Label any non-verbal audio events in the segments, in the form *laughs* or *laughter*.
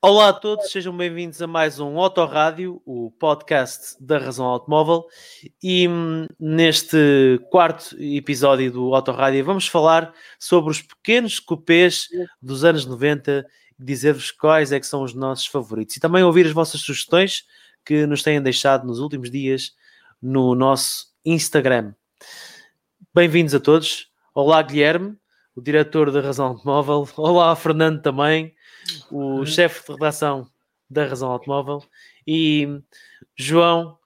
Olá a todos, sejam bem-vindos a mais um Autorádio, o podcast da Razão Automóvel. E hum, neste quarto episódio do Autorádio vamos falar sobre os pequenos cupês dos anos 90 e dizer-vos quais é que são os nossos favoritos. E também ouvir as vossas sugestões que nos têm deixado nos últimos dias no nosso Instagram. Bem-vindos a todos. Olá, Guilherme, o diretor da Razão Automóvel. Olá, Fernando também o chefe de redação da Razão Automóvel, e João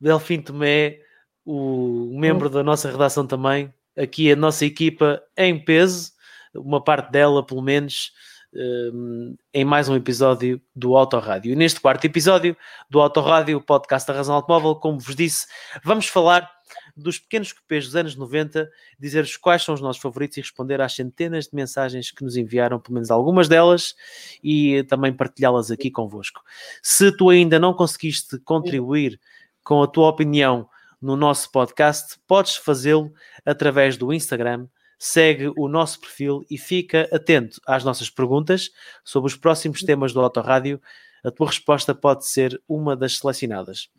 Delfim Tomé, o membro da nossa redação também, aqui a nossa equipa em peso, uma parte dela pelo menos, hum, em mais um episódio do Autorádio. E neste quarto episódio do Autorádio, o podcast da Razão Automóvel, como vos disse, vamos falar dos pequenos cupês dos anos 90, dizer-vos quais são os nossos favoritos e responder às centenas de mensagens que nos enviaram, pelo menos algumas delas, e também partilhá-las aqui convosco. Se tu ainda não conseguiste contribuir com a tua opinião no nosso podcast, podes fazê-lo através do Instagram. Segue o nosso perfil e fica atento às nossas perguntas sobre os próximos temas do Autorádio. A tua resposta pode ser uma das selecionadas.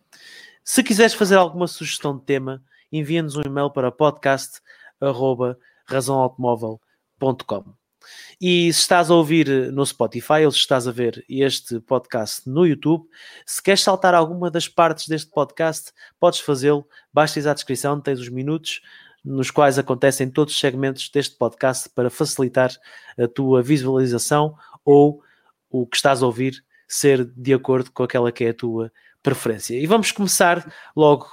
Se quiseres fazer alguma sugestão de tema, envia-nos um e-mail para podcast.razãoautomóvel.com. E se estás a ouvir no Spotify ou se estás a ver este podcast no YouTube, se queres saltar alguma das partes deste podcast, podes fazê-lo. Basta ir à descrição, tens os minutos nos quais acontecem todos os segmentos deste podcast para facilitar a tua visualização ou o que estás a ouvir ser de acordo com aquela que é a tua preferência. E vamos começar logo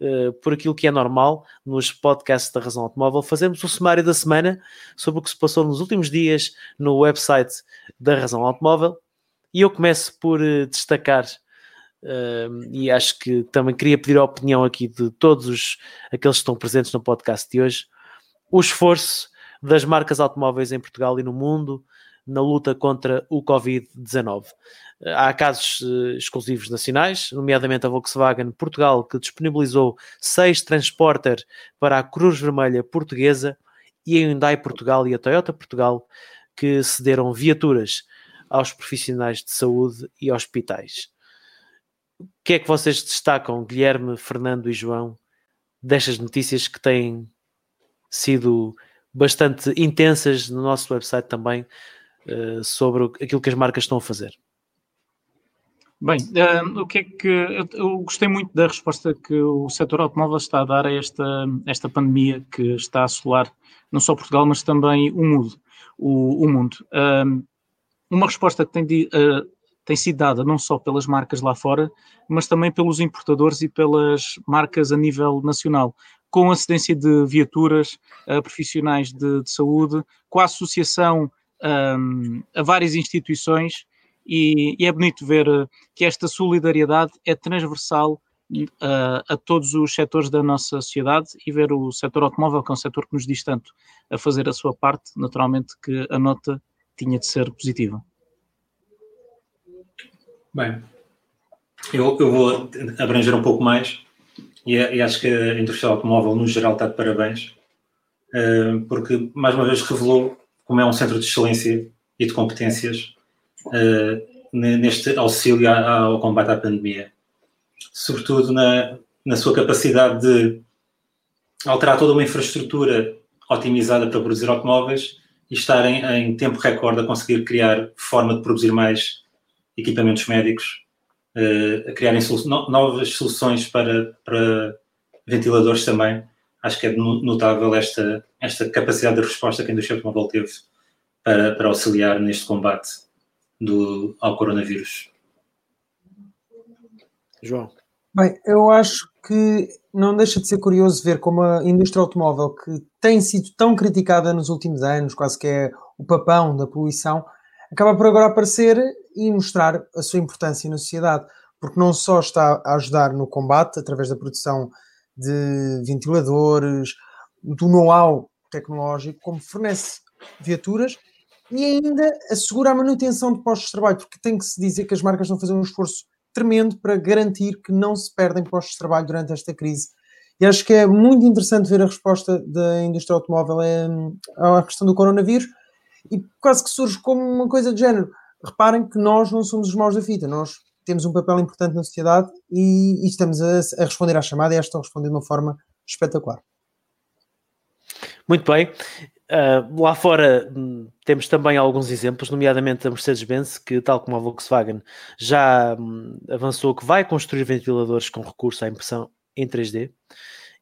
uh, por aquilo que é normal nos podcasts da Razão Automóvel, fazemos o sumário da semana sobre o que se passou nos últimos dias no website da Razão Automóvel. E eu começo por uh, destacar, uh, e acho que também queria pedir a opinião aqui de todos os, aqueles que estão presentes no podcast de hoje, o esforço das marcas automóveis em Portugal e no mundo na luta contra o Covid-19. Há casos uh, exclusivos nacionais, nomeadamente a Volkswagen Portugal, que disponibilizou seis transporter para a Cruz Vermelha Portuguesa, e a Hyundai Portugal e a Toyota Portugal, que cederam viaturas aos profissionais de saúde e hospitais. O que é que vocês destacam, Guilherme, Fernando e João, destas notícias que têm sido bastante intensas no nosso website também, uh, sobre aquilo que as marcas estão a fazer? Bem, uh, o que é que eu, eu, gostei muito da resposta que o setor automóvel está a dar a esta, esta pandemia que está a assolar não só Portugal, mas também o mundo. O, o mundo. Uh, uma resposta que tem, de, uh, tem sido dada não só pelas marcas lá fora, mas também pelos importadores e pelas marcas a nível nacional, com a cedência de viaturas a profissionais de, de saúde, com a associação um, a várias instituições e, e, é bonito ver eh, que esta solidariedade é transversal uh, a todos os setores da nossa sociedade e ver o setor automóvel, que é um setor que nos diz tanto, a fazer a sua parte, naturalmente que a nota tinha de ser positiva. Bem, eu, eu vou abranger um pouco mais e, e, acho que a indústria automóvel no geral está de parabéns, uh, porque mais uma vez revelou como é um centro de excelência e de competências uh, neste auxílio ao combate à pandemia. Sobretudo na, na sua capacidade de alterar toda uma infraestrutura otimizada para produzir automóveis e estar em, em tempo recorde a conseguir criar forma de produzir mais equipamentos médicos, uh, a criarem solu novas soluções para, para ventiladores também. Acho que é notável esta, esta capacidade de resposta que a indústria automóvel teve para, para auxiliar neste combate do, ao coronavírus. João. Bem, eu acho que não deixa de ser curioso ver como a indústria automóvel, que tem sido tão criticada nos últimos anos, quase que é o papão da poluição, acaba por agora aparecer e mostrar a sua importância na sociedade, porque não só está a ajudar no combate através da produção de ventiladores, do know-how tecnológico, como fornece viaturas e ainda assegura a manutenção de postos de trabalho, porque tem que se dizer que as marcas estão a fazer um esforço tremendo para garantir que não se perdem postos de trabalho durante esta crise. E acho que é muito interessante ver a resposta da indústria automóvel à questão do coronavírus e quase que surge como uma coisa de género. reparem que nós não somos os maus da fita, nós temos um papel importante na sociedade e, e estamos a, a, responder à chamada e estão a responder de uma forma espetacular. Muito bem. Uh, lá fora hum, temos também alguns exemplos, nomeadamente a Mercedes-Benz, que, tal como a Volkswagen, já hum, avançou que vai construir ventiladores com recurso à impressão em 3D.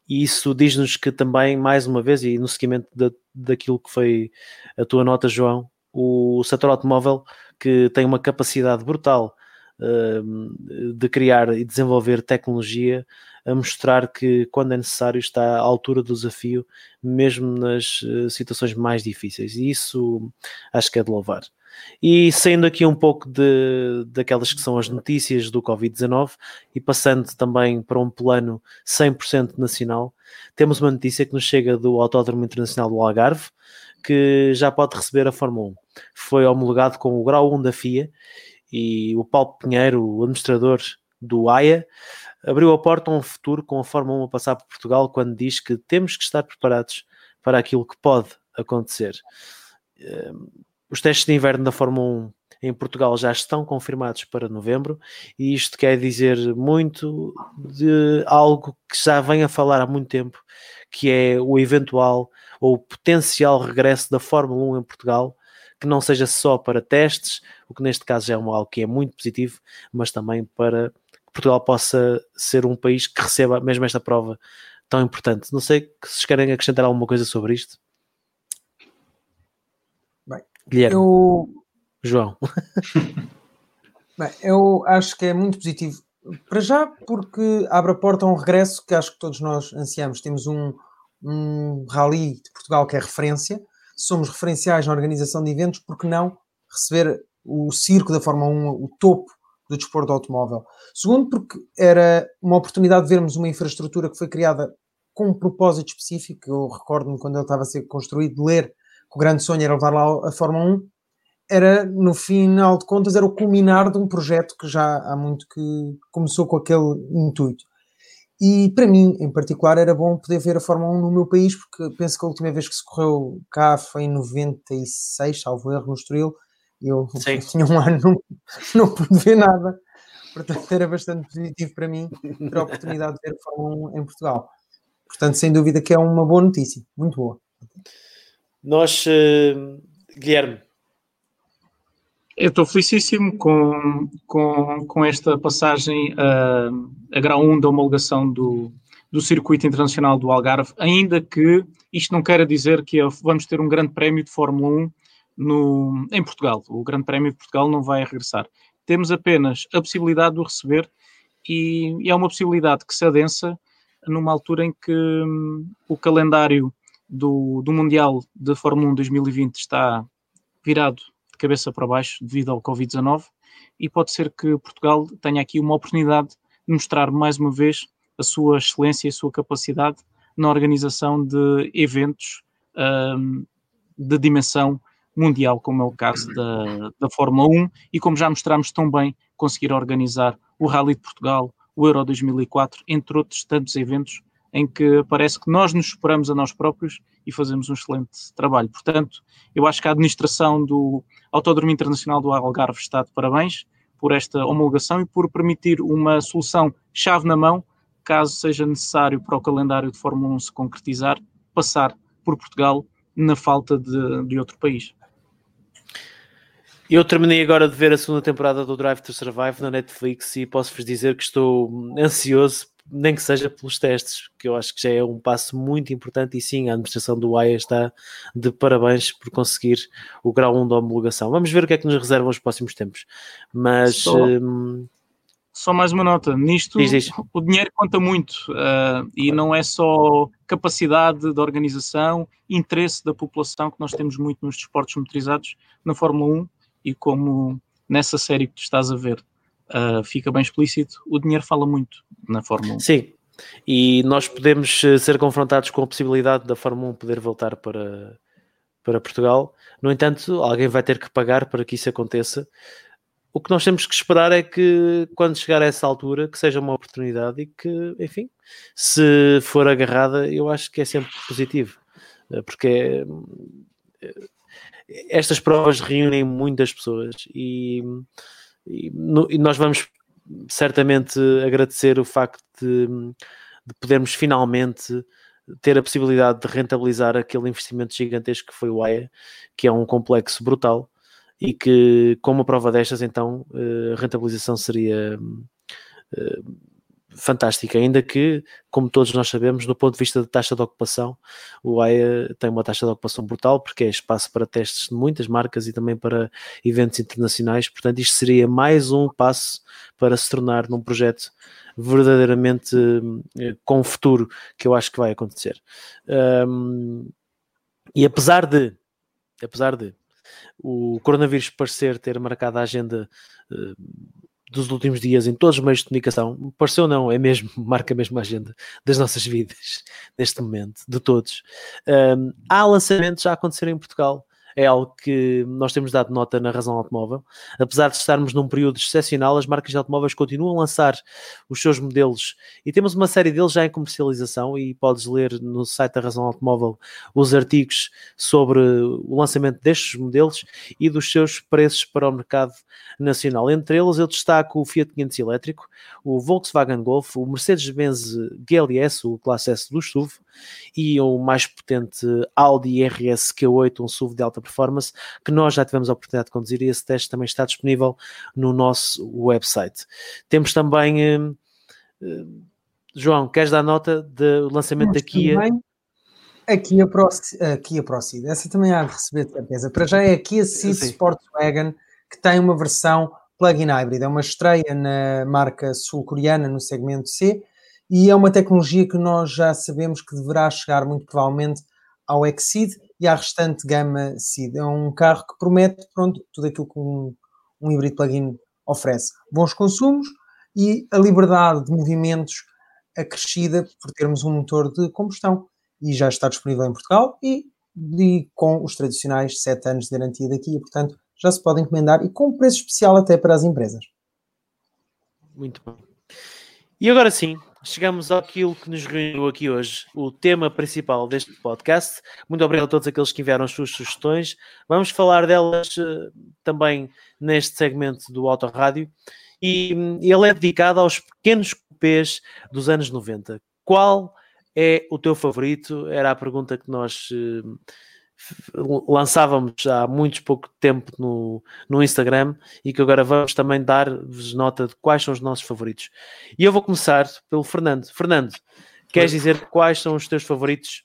E isso diz-nos que também, mais uma vez, e no seguimento da, daquilo que foi a tua nota, João, o setor automóvel, que tem uma capacidade brutal de criar e desenvolver tecnologia, a mostrar que, quando é necessário, está à altura do desafio, mesmo nas uh, situações mais difíceis. E isso acho que é de louvar. E saindo aqui um pouco de, daquelas que são as notícias do Covid-19 e passando também para um plano 100% nacional, temos uma notícia que nos chega do Autódromo Internacional do Algarve, que já pode receber a Fórmula 1. Foi homologado com o grau 1 da FIA e o Paulo Pinheiro, o administrador do AIA, abriu a porta a um futuro com a Fórmula 1 a passar por Portugal quando diz que temos que estar preparados para aquilo que pode acontecer. Ehm, os testes de inverno da Fórmula 1 em Portugal já estão confirmados para novembro e isto quer dizer muito de algo que já vem a falar há muito tempo, que é o eventual ou potencial regresso da Fórmula 1 em Portugal, que não seja só para testes, o que neste caso já é algo que é muito positivo, mas também para que Portugal possa ser um país que receba mesmo esta prova tão importante. Não sei se vocês querem acrescentar alguma coisa sobre isto. Guilherme. Eu... João. *laughs* Bem, eu acho que é muito positivo. Para já, porque abre a porta a um regresso que acho que todos nós ansiamos. Temos um, um rally de Portugal que é referência. Somos referenciais na organização de eventos, porque não receber o circo da Fórmula 1, o topo do desporto automóvel. Segundo, porque era uma oportunidade de vermos uma infraestrutura que foi criada com um propósito específico. Eu recordo-me quando ele estava a ser construído, de ler que o grande sonho era levar lá a Fórmula 1, era, no final de contas, era o culminar de um projeto que já há muito que começou com aquele intuito. E para mim, em particular, era bom poder ver a Fórmula 1 no meu país, porque penso que a última vez que se correu cá foi em 96, salvo erro, no Estoril, e eu *laughs* Sim. tinha um ano, não, não pude ver nada. Portanto, era bastante positivo para mim ter a oportunidade de ver a Fórmula 1 em Portugal. Portanto, sem dúvida que é uma boa notícia, muito boa. Nós, uh, Guilherme. Eu estou felicíssimo com, com, com esta passagem a, a grau 1 da homologação do, do Circuito Internacional do Algarve, ainda que isto não queira dizer que vamos ter um grande prémio de Fórmula 1 no, em Portugal. O Grande Prémio de Portugal não vai regressar. Temos apenas a possibilidade de o receber e, e é uma possibilidade que se adensa numa altura em que hum, o calendário do, do Mundial de Fórmula 1 2020 está virado de cabeça para baixo devido ao Covid-19 e pode ser que Portugal tenha aqui uma oportunidade de mostrar mais uma vez a sua excelência e a sua capacidade na organização de eventos um, de dimensão mundial, como é o caso da, da Fórmula 1, e como já mostramos tão bem, conseguir organizar o Rally de Portugal, o Euro 2004, entre outros tantos eventos em que parece que nós nos superamos a nós próprios e fazemos um excelente trabalho. Portanto, eu acho que a administração do Autódromo Internacional do Algarve está de parabéns por esta homologação e por permitir uma solução chave na mão, caso seja necessário para o calendário de Fórmula 1 se concretizar, passar por Portugal na falta de, de outro país. Eu terminei agora de ver a segunda temporada do Drive to Survive na Netflix e posso-vos dizer que estou ansioso nem que seja pelos testes, que eu acho que já é um passo muito importante e sim, a administração do AIA está de parabéns por conseguir o grau 1 da homologação. Vamos ver o que é que nos reservam os próximos tempos. Mas... Só, hum... só mais uma nota, nisto diz, diz. o dinheiro conta muito uh, e não é só capacidade da organização, interesse da população, que nós temos muito nos desportos motorizados, na Fórmula 1 e como nessa série que tu estás a ver uh, fica bem explícito, o dinheiro fala muito na Fórmula 1. Sim, e nós podemos eh, ser confrontados com a possibilidade da Fórmula 1 poder voltar para, para Portugal. No entanto, alguém vai ter que pagar para que isso aconteça. O que nós temos que esperar é que, quando chegar a essa altura, que seja uma oportunidade e que, enfim, se for agarrada, eu acho que é sempre positivo, eh, porque é, estas provas reúnem muitas pessoas e, e, no, e nós vamos certamente agradecer o facto de, de podermos finalmente ter a possibilidade de rentabilizar aquele investimento gigantesco que foi o AIA, que é um complexo brutal e que, com uma prova destas, então, eh, a rentabilização seria eh, fantástica, ainda que, como todos nós sabemos, do ponto de vista de taxa de ocupação, o AIA tem uma taxa de ocupação brutal, porque é espaço para testes de muitas marcas e também para eventos internacionais, portanto, isto seria mais um passo para se tornar num projeto verdadeiramente eh, com futuro, que eu acho que vai acontecer. Um, e apesar de, apesar de o coronavírus parecer ter marcado a agenda uh, dos últimos dias em todos os meios de comunicação, pareceu não, é mesmo, *laughs* marca mesmo a agenda das nossas vidas *laughs* neste momento, de todos. Um, há lançamentos a acontecer em Portugal é algo que nós temos dado nota na razão automóvel. Apesar de estarmos num período excepcional, as marcas de automóveis continuam a lançar os seus modelos e temos uma série deles já em comercialização e podes ler no site da Razão Automóvel os artigos sobre o lançamento destes modelos e dos seus preços para o mercado nacional. Entre eles eu destaco o Fiat 500 elétrico, o Volkswagen Golf, o Mercedes-Benz GLS, o Classe S do SUV e o mais potente Audi RS Q8, um SUV de alta performance, que nós já tivemos a oportunidade de conduzir e esse teste também está disponível no nosso website. Temos também, uh, uh, João, queres dar nota do lançamento da Kia? Aqui a, Pro, a Kia essa também há de receber de certeza. Para já é a Kia Ceed Sportswagon, que tem uma versão plug-in hybrid, é uma estreia na marca sul-coreana no segmento C e é uma tecnologia que nós já sabemos que deverá chegar muito provavelmente ao Exceed e à restante gama Seed. É um carro que promete pronto, tudo aquilo que um, um híbrido plug-in oferece. Bons consumos e a liberdade de movimentos acrescida por termos um motor de combustão. E já está disponível em Portugal e, e com os tradicionais 7 anos de garantia daqui. E, portanto, já se pode encomendar e com preço especial até para as empresas. Muito bom. E agora sim, chegamos àquilo que nos reuniu aqui hoje, o tema principal deste podcast. Muito obrigado a todos aqueles que enviaram as suas sugestões. Vamos falar delas uh, também neste segmento do Autorádio. E um, ele é dedicado aos pequenos cupês dos anos 90. Qual é o teu favorito? Era a pergunta que nós uh, lançávamos há muito pouco tempo no, no Instagram e que agora vamos também dar-vos nota de quais são os nossos favoritos. E eu vou começar pelo Fernando. Fernando, queres dizer quais são os teus favoritos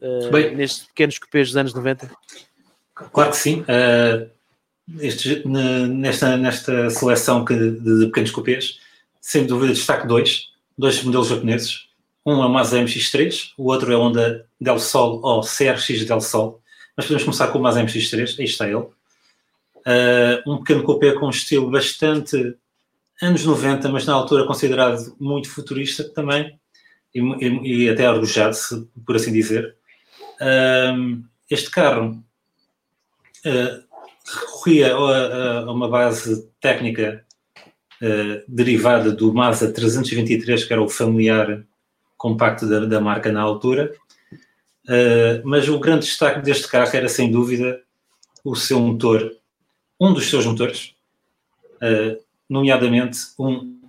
uh, Bem, nestes pequenos cupês dos anos 90? Claro que sim. Uh, estes, nesta, nesta seleção que, de, de pequenos cupês, sem dúvida destaco dois, dois modelos japoneses. Um é o Mazda MX-3, o outro é o Honda Del Sol ou CRX Del Sol. Mas podemos começar com o Mazda MX-3, aí está ele. Uh, um pequeno coupé com um estilo bastante anos 90, mas na altura considerado muito futurista também, e, e, e até arrojado, por assim dizer. Uh, este carro uh, recorria a, a, uma base técnica uh, derivada do Mazda 323, que era o familiar compacto da, da marca na altura, Uh, mas o grande destaque deste carro era sem dúvida o seu motor, um dos seus motores, uh, nomeadamente um,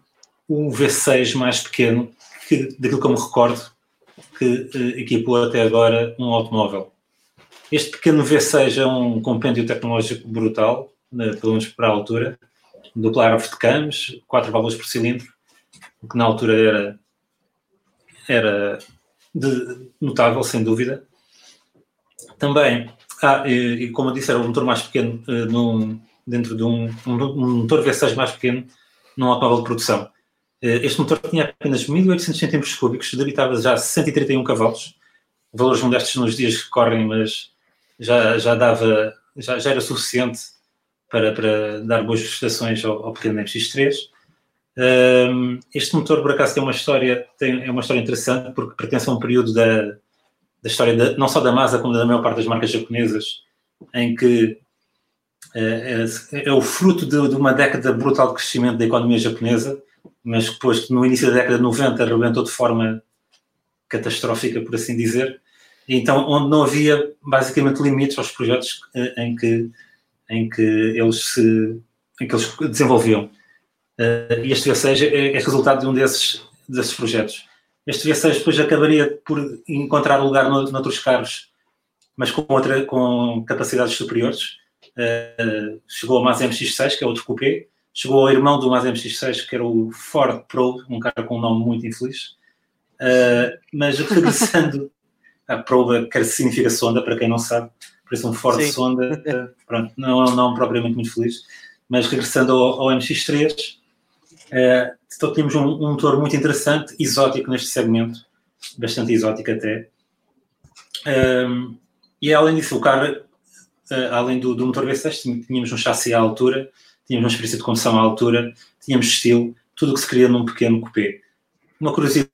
um V6 mais pequeno, que, daquilo que eu me recordo, que uh, equipou até agora um automóvel. Este pequeno V6 é um compêndio tecnológico brutal, né, pelo menos para a altura, dupla árvore de cames, quatro válvulas por cilindro, o que na altura era, era de, notável, sem dúvida. Também, ah, e, e, como eu disse, era o motor mais pequeno num, dentro de um, um, um, motor V6 mais pequeno num automóvel de produção. Uh, este motor tinha apenas 1800 cm3, debitava já 131 cavalos, valores modestos nos dias que correm, mas já, já dava, já, já era suficiente para, para dar boas prestações ao, ao pequeno MX3. Um, este motor, por acaso, tem uma história, tem, é uma história interessante porque pertence a um período da, da história de, não só da Mazda como da maior parte das marcas japonesas, em que é, é, é o fruto de, de, uma década brutal de crescimento da economia japonesa, mas depois, no início da década de 90, arrebentou de forma catastrófica, por assim dizer. Então, onde não havia basicamente limites aos projetos eh, em que, em que, eles, se, em que eles desenvolviam. Uh, e este V6 é, é, resultado de um desses, desses projetos. Este V6 depois acabaria por encontrar lugar no, noutros carros, mas com, outra, com capacidades superiores. Uh, chegou ao Mazda MX-6, que é outro coupé. Chegou ao irmão do Mazda MX-6, que era o Ford Pro, um carro com um nome muito infeliz. Uh, mas *laughs* regressando a Proba, que significa sonda, para quem não sabe, parece um Ford Sim. Sonda, *laughs* pronto, não é um nome propriamente muito feliz. Mas regressando ao, ao MX-3, uh, então tínhamos um, um, motor muito interessante, exótico neste segmento, bastante exótico até. Um, e além disso, o carro, uh, além do, do motor V6, tínhamos um chassi à altura, tínhamos uma experiência de condução à altura, tínhamos estilo, tudo o que se queria num pequeno coupé. Uma curiosidade,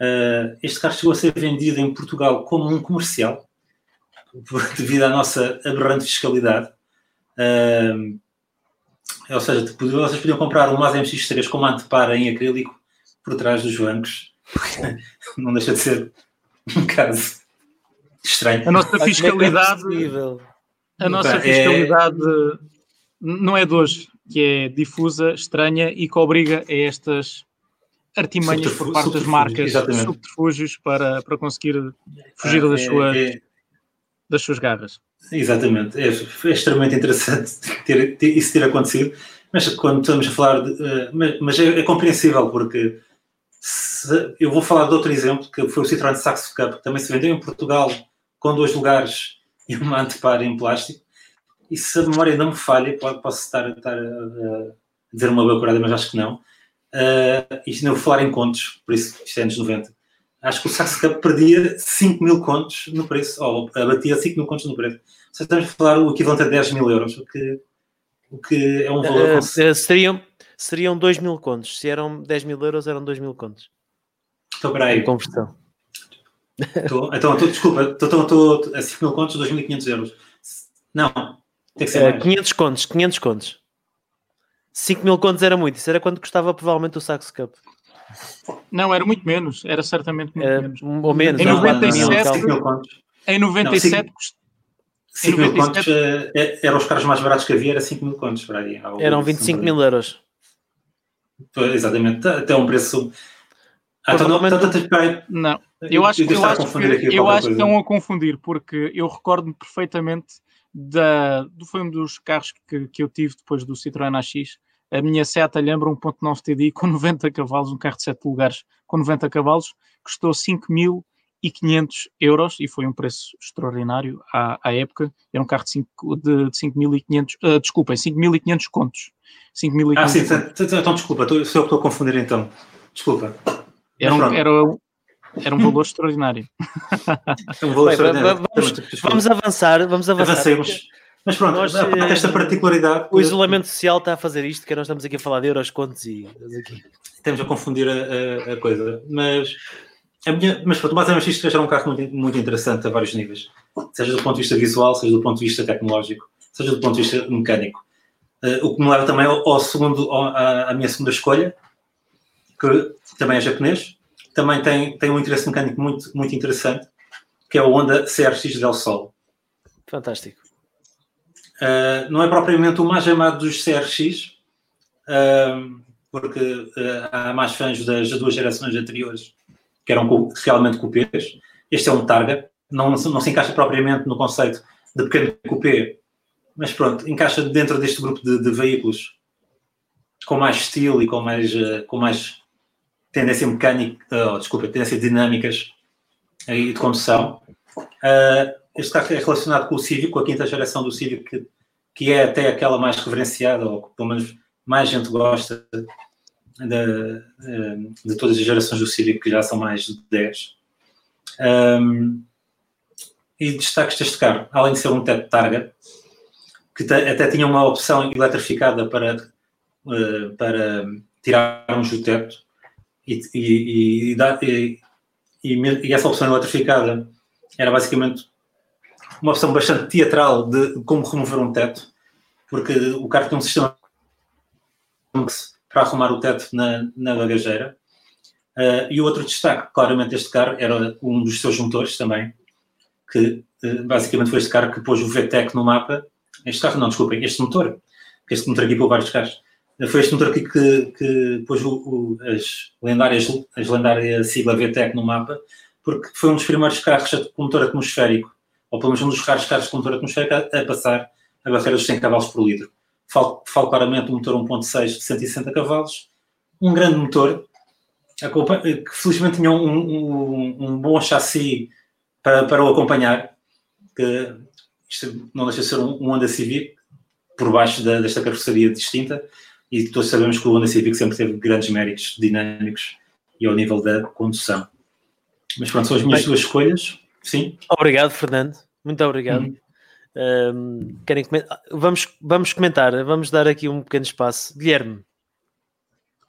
uh, este carro chegou a ser vendido em Portugal como um comercial, *laughs* devido à nossa aberrante fiscalidade. Uh, ou seja, vocês podiam comprar um Mazda MX-3 com antepara em acrílico por trás dos bancos. *laughs* Não deixa de ser um caso estranho. A nossa é fiscalidade. A nossa é- fiscalidade é... não é de hoje, que é difusa, estranha e que obriga a estas artimanhas por parte das marcas, exatamente. subterfúgios para, para conseguir fugir das, é, suas, é... das suas garras. Exatamente, é, é extremamente interessante *laughs* ter, ter, isso ter acontecido, mas quando estamos a falar, de, uh, mas, mas é, é, compreensível porque se, eu vou falar de outro exemplo que foi o Citroën Saxo Cup, que também se vendeu em Portugal com dois lugares *laughs* e uma antepara em plástico. E se a memória não me falha, posso estar, estar a, a dizer uma bacurada, mas acho que não. Uh, isto não vou falar em contos, por isso isto é anos 90 acho que o Saxo Cup perdia 5 mil contos no preço, ou abatia 5 mil contos no preço. Seja, estamos a falar o equivalente a 10 mil euros, o que, o que é um valor. Uh, uh, seriam, seriam 2 mil contos. Se eram 10 mil euros, eram 2 mil contos. Estou para aí. Conversão. Estou, então, estou, desculpa, estou, a 5 mil contos, 2.500 euros. Não, tem que ser. Uh, 500 contos, 500 contos. 5 mil contos era muito, isso era quanto custava provavelmente o Saxo Cup. Não, era muito menos, era certamente muito é, menos. Ou menos. Em 97, em 97, 5 mil contos eram os carros mais baratos que havia, era 5 mil contos para aí. Eram 25 mil euros. Exatamente, até um preço. Ah, então, não, não, eu acho, eu acho que, eu acho que estão a confundir, porque eu recordo-me perfeitamente da, do, foi um dos carros que, que eu tive depois do Citroën AX, a minha Seat Alhambra 1.9 TDI com 90 cavalos, um carro de 7 lugares com 90 cavalos, custou 5.500 euros e foi um preço extraordinário à, à época. Era um carro de 5.500, de, de 5.500, uh, desculpem, 5.500 contos. 5 ah, sim, então, então desculpa, sou eu que estou a confundir então. Desculpa. Era um, era, era um valor extraordinário. *laughs* um valor Bem, extraordinário. Vamos, vamos, avançar, vamos avançar. Avancemos. Mas pronto, nós, esta eh, particularidade. O isolamento social está a fazer isto, que nós estamos aqui a falar de euros, contos e. Estamos a confundir a, a, a coisa. Mas, a minha, mas pronto, o Mazda MX-3 era um carro muito, muito interessante a vários níveis. Seja do ponto de vista visual, seja do ponto de vista tecnológico, seja do ponto de vista mecânico. Uh, o que me leva também ao, ao segundo, ao, à, à minha segunda escolha, que também é japonês. Também tem, tem um interesse mecânico muito, muito interessante, que é o Honda CRX Del Sol. Fantástico. Uh, não é propriamente o mais amado dos CRX, uh, porque uh, há mais fãs das duas gerações anteriores que eram realmente cupês. Este é um Targa, não, não se encaixa propriamente no conceito de pequeno cupê, mas pronto, encaixa dentro deste grupo de, de veículos com mais estilo e com mais, com mais tendência mecânica, oh, desculpa, tendência dinâmicas e de condução. Uh, este carro é relacionado com o Civic, com a quinta geração do Civic, que, que é até aquela mais reverenciada, ou pelo menos mais gente gosta de, de todas as gerações do Civic, que já são mais de 10. Um, e destaques deste carro, além de ser um teto targa, que até tinha uma opção eletrificada para, uh, para tirarmos do teto, e, e, e, e, essa opção eletrificada era basicamente uma opção bastante teatral de como remover um teto, porque o carro tem um sistema para arrumar o teto na, na bagageira. Uh, e o outro destaque, claramente, este carro era um dos seus motores também, que uh, basicamente foi este carro que pôs o VTEC no mapa. Este carro, não, desculpem, este motor, que este motor aqui pôs vários carros. Uh, foi este motor aqui que, que pôs o, o, as, lendárias, as lendárias sigla VTEC no mapa, porque foi um dos primeiros carros com motor atmosférico, ou pelo menos um dos raros carros com motor atmosférico a, a passar a barreira dos 100 cavalos por litro. Falo, falo claramente um motor 1.6 de 160 cavalos, um grande motor, que felizmente tinha um, um, um bom chassi para, para o acompanhar, que isto não deixa de ser um, Honda Civic, por baixo da, desta carroceria distinta, e todos sabemos que o Honda Civic sempre teve grandes méritos dinâmicos e ao nível da condução. Mas pronto, são as minhas Bem, duas escolhas. Sim. Obrigado, Fernando. Muito obrigado. Uhum. Um, querem comentar? Vamos, vamos comentar, vamos dar aqui um pequeno espaço. Guilherme,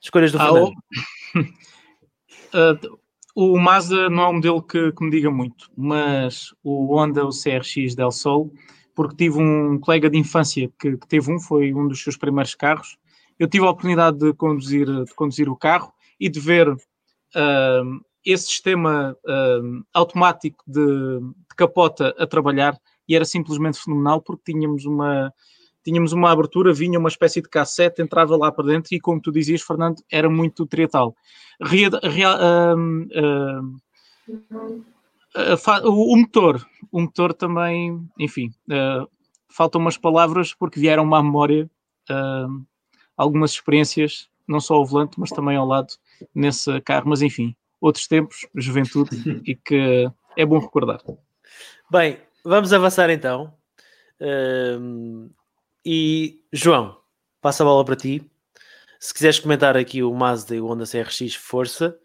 escolhas do ah, Fernando. *laughs* uh, o Mazda não é um modelo que, que, me diga muito, mas o Honda, o CRX Del Sol, porque tive um colega de infância que, que, teve um, foi um dos seus primeiros carros. Eu tive a oportunidade de conduzir, de conduzir o carro e de ver uh, esse sistema uh, automático de, de capota a trabalhar e era simplesmente fenomenal porque tínhamos uma, tínhamos uma abertura, vinha uma espécie de cassete, entrava lá para dentro e, como tu dizias, Fernando, era muito triatal. Uh, uh, o motor, o motor também, enfim, faltam umas palavras porque vieram-me à memória algumas experiências, não só ao volante, mas também ao lado nesse carro, mas enfim, outros tempos, juventude, *laughs* e que é bom recordar. Bem, vamos avançar então. Um, e João, passa a bola para ti. Se quiseres comentar aqui o Mazda e o Honda CRX, força,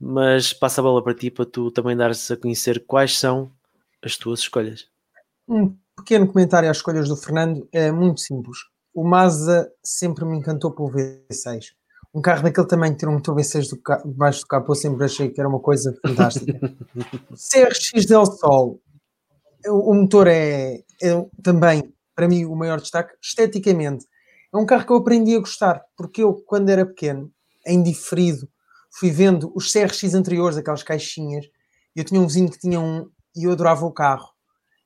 mas passa a bola para ti para tu também dares a conhecer quais são as tuas escolhas. Um pequeno comentário às escolhas do Fernando é muito simples. O Mazda sempre me encantou pelo V6. Um carro daquele tamanho ter um motor V6 do debaixo do capô sempre achei que era uma coisa fantástica. *laughs* CRX Del Sol o motor é, é, também, para mim, o maior destaque. Esteticamente, é um carro que eu aprendi a gostar, porque eu, quando era pequeno, em diferido, fui vendo os CRX anteriores, aquelas caixinhas. Eu tinha um vizinho que tinha um e eu adorava o carro.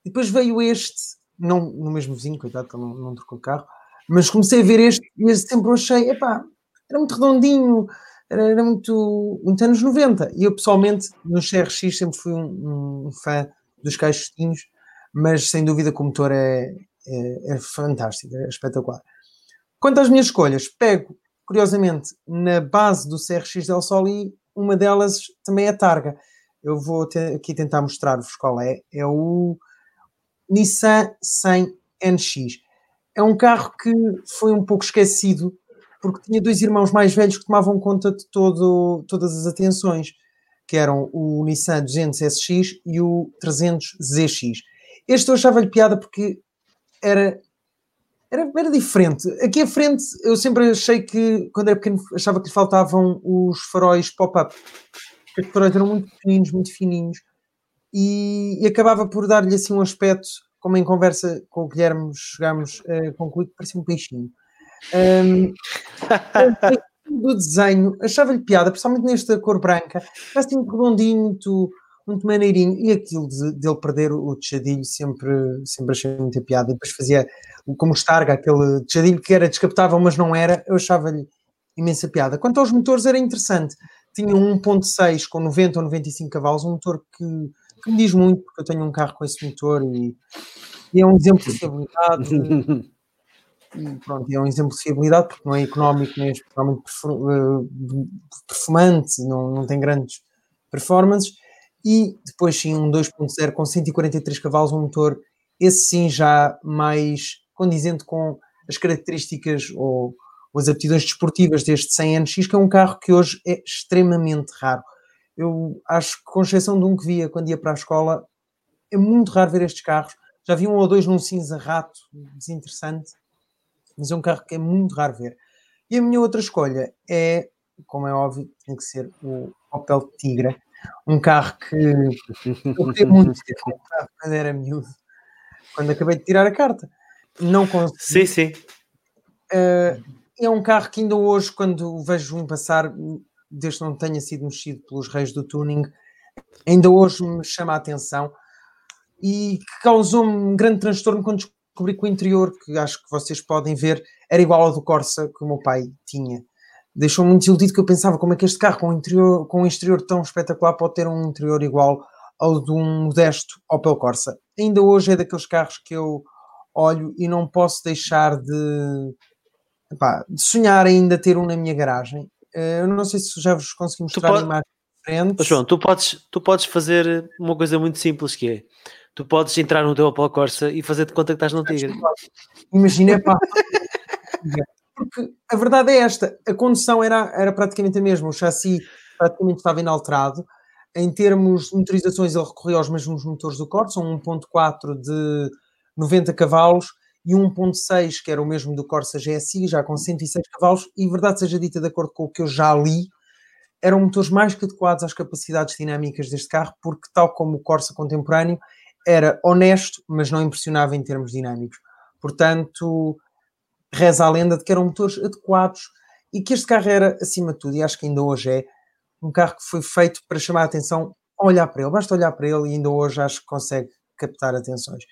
E depois veio este, não no mesmo vizinho, coitado, que ele não, não trocou o carro, mas comecei a ver este e sempre achei, epá, era muito redondinho, era, era, muito, muito anos 90. E eu pessoalmente, no CRX, sempre fui um, um fã dos caixotinhos, mas sem dúvida que o motor é, é, é fantástico, é espetacular. Quanto às minhas escolhas, pego, curiosamente, na base do CRX Del Sol e uma delas também é Targa. Eu vou aqui tentar mostrar-vos qual é. É o Nissan 100 NX. É um carro que foi um pouco esquecido porque tinha dois irmãos mais velhos que tomavam conta de todo, todas as atenções que eram o Nissan 200 SX e o 300 ZX. Este eu achava-lhe piada porque era, era, era diferente. Aqui à frente eu sempre achei que, quando era pequeno, achava que lhe faltavam os faróis pop-up. Os faróis eram muito pequeninos, muito fininhos e, e acabava por dar-lhe assim um aspecto, como em conversa com o Guilherme chegámos a concluir que parecia um peixinho. Um, do desenho, achava-lhe piada, principalmente nesta cor branca, era assim muito redondinho, muito, muito maneirinho, e aquilo de, de ele perder o tejadilho sempre, sempre achei muita piada, e depois fazia como estarga, aquele tejadilho que era descapotável, mas não era, eu achava-lhe imensa piada. Quanto aos motores, era interessante, tinha um 1.6 com 90 ou 95 cavalos, um motor que, que me diz muito, porque eu tenho um carro com esse motor e, e é um exemplo de fiabilidade. *laughs* pronto, é um exemplo de fiabilidade porque não é económico, nem é especialmente eh, performante, não, não tem grandes performances. E depois sim um 2.0 com 143 cavalos, um motor, esse sim já mais condizente com as características ou, ou as aptidões desportivas deste 100 NX, que é um carro que hoje é extremamente raro. Eu acho que, com exceção de um que via quando ia para a escola, é muito raro ver estes carros. Já vi um ou dois num cinza rato, desinteressante, mas é um carro que é muito raro ver. E a minha outra escolha é, como é óbvio, tem que ser o Opel Tigra, um carro que eu gostei muito de quando era miúdo, quando acabei de tirar a carta. Não consegui. Sim, sim. Uh, é um carro que ainda hoje, quando o vejo em passar, desde que não tenha sido mexido pelos reis do tuning, ainda hoje me chama a atenção e que causou-me um grande transtorno quando descobri que o interior, que acho que vocês podem ver, era igual ao do Corsa que o meu pai tinha. Deixou-me muito desiludido que eu pensava como é que este carro com um, interior, com um exterior tão espetacular pode ter um interior igual ao de um modesto Opel Corsa. Ainda hoje é daqueles carros que eu olho e não posso deixar de, epá, de sonhar ainda ter um na minha garagem. Eh, eu não sei se já vos consegui mostrar pode... imagens diferentes. João, tu podes, tu podes fazer uma coisa muito simples que é tu podes entrar no teu Opel Corsa e fazer de conta que estás no Tigre. Imagina, pá. Porque a verdade é esta: a condução era, era praticamente a mesma, o chassi praticamente estava inalterado. Em termos de motorizações, ele recorria aos mesmos motores do Corsa, um 1.4 de 90 cavalos e 1.6, que era o mesmo do Corsa GSI, já com 106 cavalos, e verdade seja dita, de acordo com o que eu já li, eram motores mais que adequados às capacidades dinâmicas deste carro, porque, tal como o Corsa contemporâneo, era honesto, mas não impressionava em termos dinâmicos. Portanto, reza a lenda de que eram motores adequados e que este carro era, acima de tudo, e acho que ainda hoje é, um carro que foi feito para chamar a atenção, olhar para ele, basta olhar para ele e ainda hoje acho que consegue captar atenções.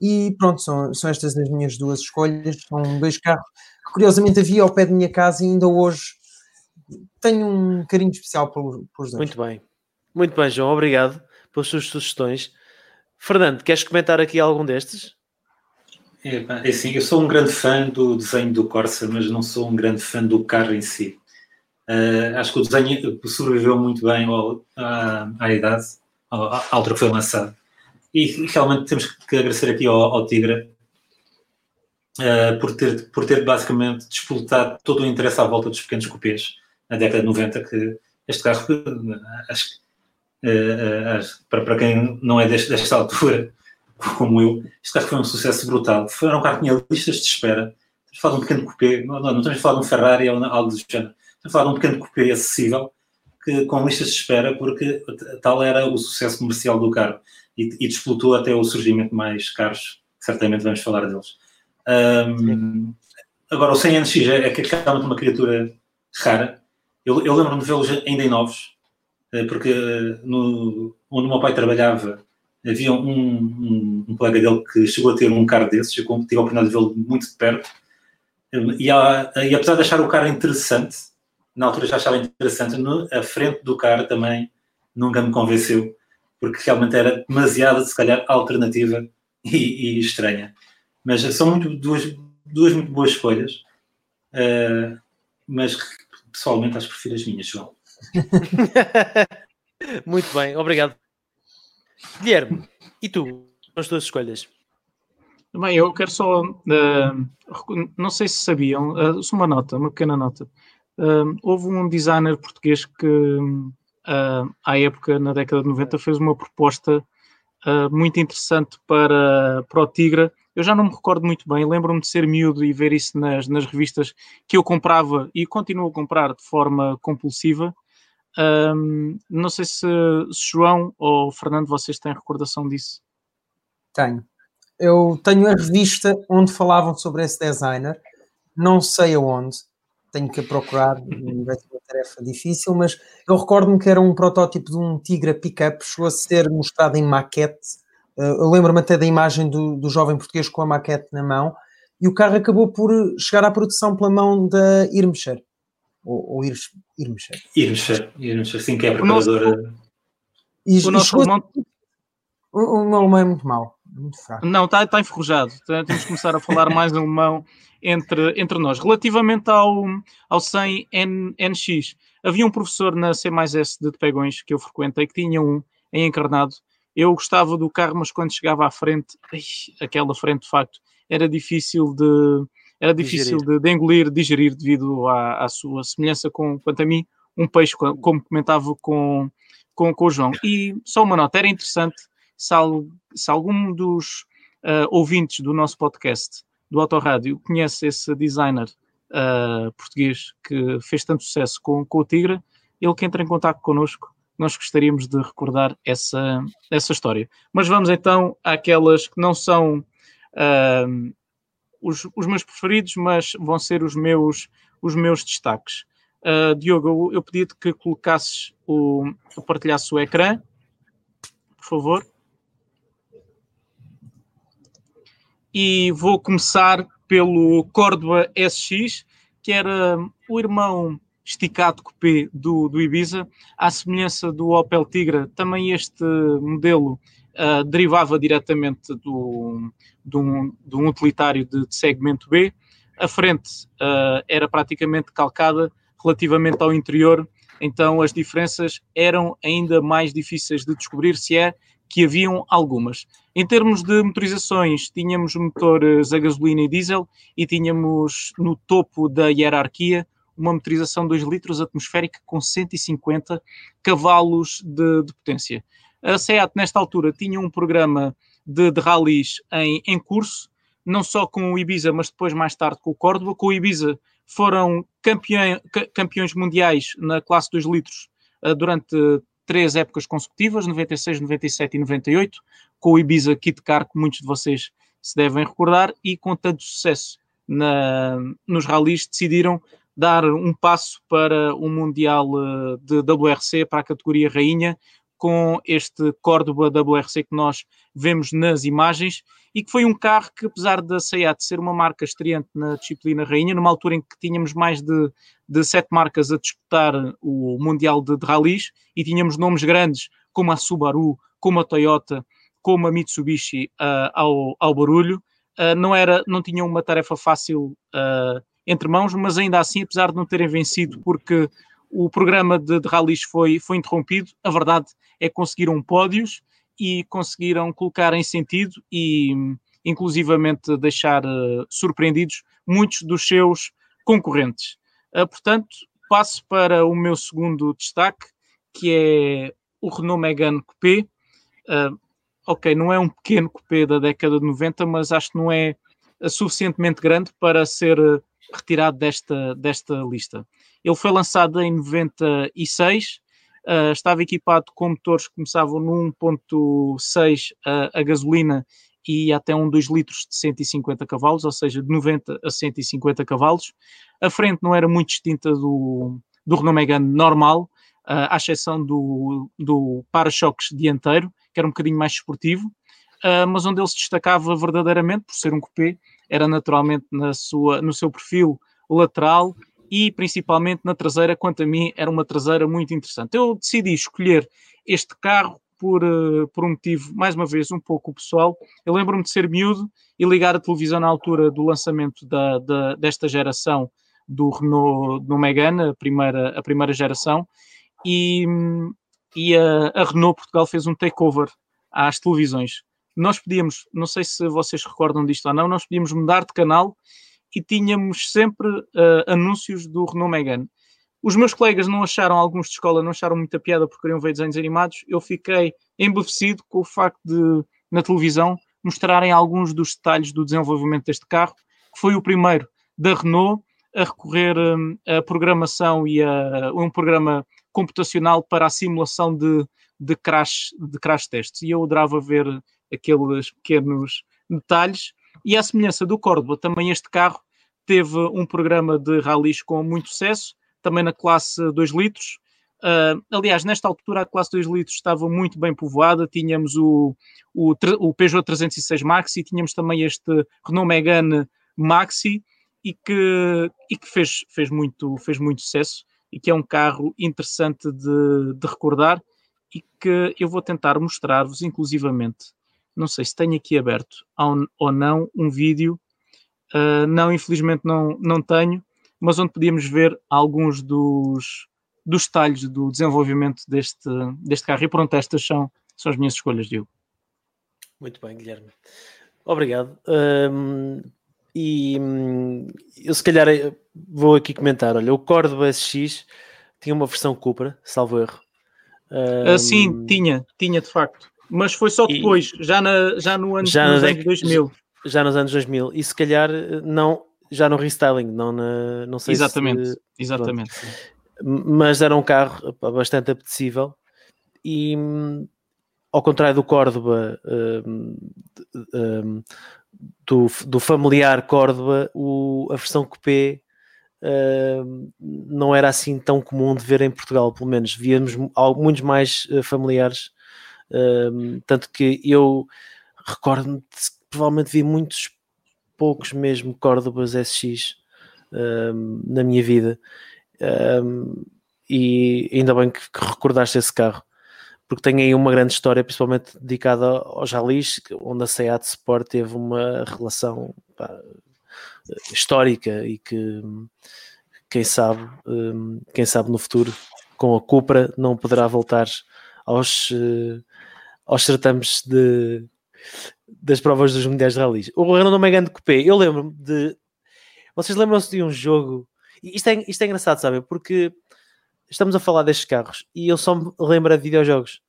E pronto, são, são estas as minhas duas escolhas. São dois carros que curiosamente havia ao pé de minha casa e ainda hoje tenho um carinho especial pelos, pelos dois. Muito bem, muito bem, João, obrigado pelas suas sugestões. Fernando, queres comentar aqui algum destes? É, assim, eu sou um grande fã do desenho do Corsa, mas não sou um grande fã do carro em si. Uh, acho que o desenho sobreviveu muito bem ao, à, à, idade, à altura que foi lançado. E, realmente temos que agradecer aqui ao, ao Tigra uh, por, ter, por ter basicamente disputado todo o interesse à volta dos pequenos cupês na década de 90, que este carro, acho que para, para quem não é deste, desta altura, *laughs* como eu, este carro foi um sucesso brutal. Foi um carro que tinha listas de espera. Estamos a falar de um pequeno coupé, não, não, não estamos a falar de um Ferrari ou algo do género. Estamos a falar de um pequeno coupé acessível, que, com listas de espera, porque tal era o sucesso comercial do carro. E, e disputou até o surgimento de mais carros, certamente vamos falar deles. Um, agora, o 100NX é, é, é uma criatura rara. Eu, eu lembro-me de vê-los ainda em novos, eh, porque no, onde o meu pai trabalhava havia um, um, um, colega dele que chegou a ter um carro desses, eu tive a oportunidade de vê-lo muito de perto, e, a, e, apesar de achar o carro interessante, na altura já achava interessante, no, a frente do carro também nunca me convenceu, porque realmente era demasiado, se calhar, alternativa e, e estranha. Mas são muito, duas, duas muito boas escolhas, uh, mas pessoalmente acho que prefiro as minhas, João. *laughs* Muito bem, obrigado. Guilherme, e tu? As tuas escolhas? Bem, eu quero só. Uh, não sei se sabiam, uh, uma nota, uma pequena nota. Uh, houve um designer português que, uh, à época, na década de 90, fez uma proposta muito interessante para, para o Tigra. Eu já não me recordo muito bem, lembro-me de ser miúdo e ver isso nas, nas revistas que eu comprava e continuo a comprar de forma compulsiva. Um, não sei se, se, João ou Fernando, vocês têm recordação disso. Tenho. Eu tenho a revista onde falavam sobre esse designer, não sei aonde, tenho que procurar, vai ser uma tarefa difícil, mas eu recordo-me que era um protótipo de um Tigra pickup, chegou a ser mostrado em maquete. Ah, eu lembro-me até da imagem do, do jovem português com a maquete na mão, e o carro acabou por chegar à produção pela mão da Irmscher ou, ou Irmscher. Irmscher, Irmscher, sim, que é a preparadora. E, o nosso alemão... O, meu alemão é muito mau, muito fraco. Não, está tá enferrujado. Tá, temos que começar a falar mais *laughs* alemão entre, entre nós. Relativamente ao, ao 100 N, NX, havia um professor na C mais S de Pegões que eu frequentei que tinha um em encarnado. Eu gostava do carro, mas quando chegava à frente, ai, aquela frente de facto, era difícil de, era difícil de, de, engolir, digerir devido à, à, sua semelhança com, quanto a mim, um peixe, como comentava com, com, com o João. E só uma nota, era interessante se, se algum dos uh, ouvintes do nosso podcast, do Autorádio, conhece esse designer uh, português que fez tanto sucesso com, com o Tigre, ele que entra em contato connosco, nós gostaríamos de recordar essa, essa história. Mas vamos então àquelas que não são uh, os, os meus preferidos, mas vão ser os meus, os meus destaques. Uh, Diogo, eu pedia-te que colocasses o. partilhasse o ecrã, por favor. E vou começar pelo Córdoba SX, que era o irmão esticado coupé do, do Ibiza, à semelhança do Opel Tigra, também este modelo uh, derivava diretamente do, de, um, de um utilitário de, de, segmento B. A frente uh, era praticamente calcada relativamente ao interior, então as diferenças eram ainda mais difíceis de descobrir, se é que haviam algumas. Em termos de motorizações, tínhamos motores a gasolina e diesel e tínhamos no topo da hierarquia uma motorização 2 litros atmosférica com 150 cavalos de, de, potência. A SEAT, nesta altura, tinha um programa de, de rallies em, em curso, não só com o Ibiza, mas depois mais tarde com o Córdoba. Com o Ibiza foram campeão, campeões mundiais na classe 2 litros uh, durante três épocas consecutivas, 96, 97 e 98, com o Ibiza Kit Car, que muitos de vocês se devem recordar, e com tanto sucesso na, nos rallies, decidiram dar um passo para o Mundial eh, de WRC, para a categoria Rainha, com este Córdoba WRC que nós vemos nas imagens e que foi um carro que, apesar da SEAT ser uma marca estreante na disciplina rainha, numa altura em que tínhamos mais de, de sete marcas a disputar o Mundial de, de Rallys e tínhamos nomes grandes como a Subaru, como a Toyota, como a Mitsubishi uh, ao, ao barulho, uh, não, era, não tinham uma tarefa fácil uh, entre mãos, mas ainda assim, apesar de não terem vencido, porque o programa de, de rallies foi, foi interrompido, a verdade é que conseguiram pódios e conseguiram colocar em sentido e inclusivamente deixar uh, surpreendidos muitos dos seus concorrentes. Uh, portanto, passo para o meu segundo destaque, que é o Renault Megane Coupé. Uh, ok, não é um pequeno coupé da década de 90, mas acho que não é suficientemente grande para ser retirado desta, desta lista. Ele foi lançado em 96, uh, estava equipado com motores que começavam no 1.6 a, a gasolina e até um 2 litros de 150 cavalos, ou seja, de 90 a 150 cavalos. A frente não era muito distinta do, do Renault Megane normal, uh, à exceção do, do para-choques dianteiro, que era um bocadinho mais esportivo, uh, mas onde ele se destacava verdadeiramente, por ser um coupé, era naturalmente na sua, no seu perfil lateral e principalmente na traseira, quanto a mim, era uma traseira muito interessante. Eu decidi escolher este carro por, uh, por um motivo, mais uma vez, um pouco pessoal. Eu lembro-me de ser miúdo e ligar a televisão na altura do lançamento da, da, desta geração do Renault no Megane, a primeira, a primeira geração, e, e a, a Renault Portugal fez um takeover às televisões nós podíamos, não sei se vocês recordam disto ou não, nós podíamos mudar de canal e tínhamos sempre uh, anúncios do Renault Megane. Os meus colegas não acharam, alguns de escola não acharam muita piada porque queriam ver desenhos animados. Eu fiquei embevecido com o facto de, na televisão, mostrarem alguns dos detalhes do desenvolvimento deste carro, que foi o primeiro da Renault a recorrer um, a programação e a, um programa computacional para a simulação de, de, crash, de crash testes. E eu adorava ver aqueles pequenos detalhes. E à semelhança do Córdoba, também este carro teve um programa de rallies com muito sucesso, também na classe 2 litros. Uh, aliás, nesta altura a classe 2 litros estava muito bem povoada, tínhamos o, o, o Peugeot 306 Maxi, tínhamos também este Renault Megane Maxi, e que, e que fez, fez, muito, fez muito sucesso, e que é um carro interessante de, de recordar, e que eu vou tentar mostrar-vos inclusivamente não sei se tenho aqui aberto ou não um vídeo. Uh, não, infelizmente não, não tenho, mas onde podíamos ver alguns dos, dos detalhes do desenvolvimento deste, deste carro. E pronto, estas são, são as minhas escolhas, Diogo. Muito bem, Guilherme. Obrigado. Um, e hum, eu se calhar vou aqui comentar. Olha, o Córdoba SX tinha uma versão Cupra, salvo erro. Um, uh, sim, tinha, tinha de facto. Mas foi só depois, e, já, na, já no ano, já nos anos 2000. Já nos anos 2000. E se calhar não, já no restyling, não, na, não sei exatamente, se... Exatamente, Mas era um carro bastante apetecível e ao contrário do Córdoba, um, um, do, do familiar Córdoba, o, a versão coupé uh, não era assim tão comum de ver em Portugal, pelo menos. Víamos muitos mais uh, familiares, tanto que eu recordo-me provavelmente vi muitos poucos mesmo Córdobas SX na minha vida. e ainda bem que, que recordaste esse carro porque tem aí uma grande história, principalmente dedicada aos ralis, onde a Seat Sport teve uma relação pá, histórica e que quem sabe, quem sabe no futuro com a Cupra não poderá voltar aos, eh, aos certames de, das provas dos mundiais de ralis. O Renault Megane Coupé, eu lembro-me de. Vocês lembram-se de um jogo? Isto é, isto é engraçado, sabem? Porque estamos a falar destes carros e eu só me lembro de videojogos.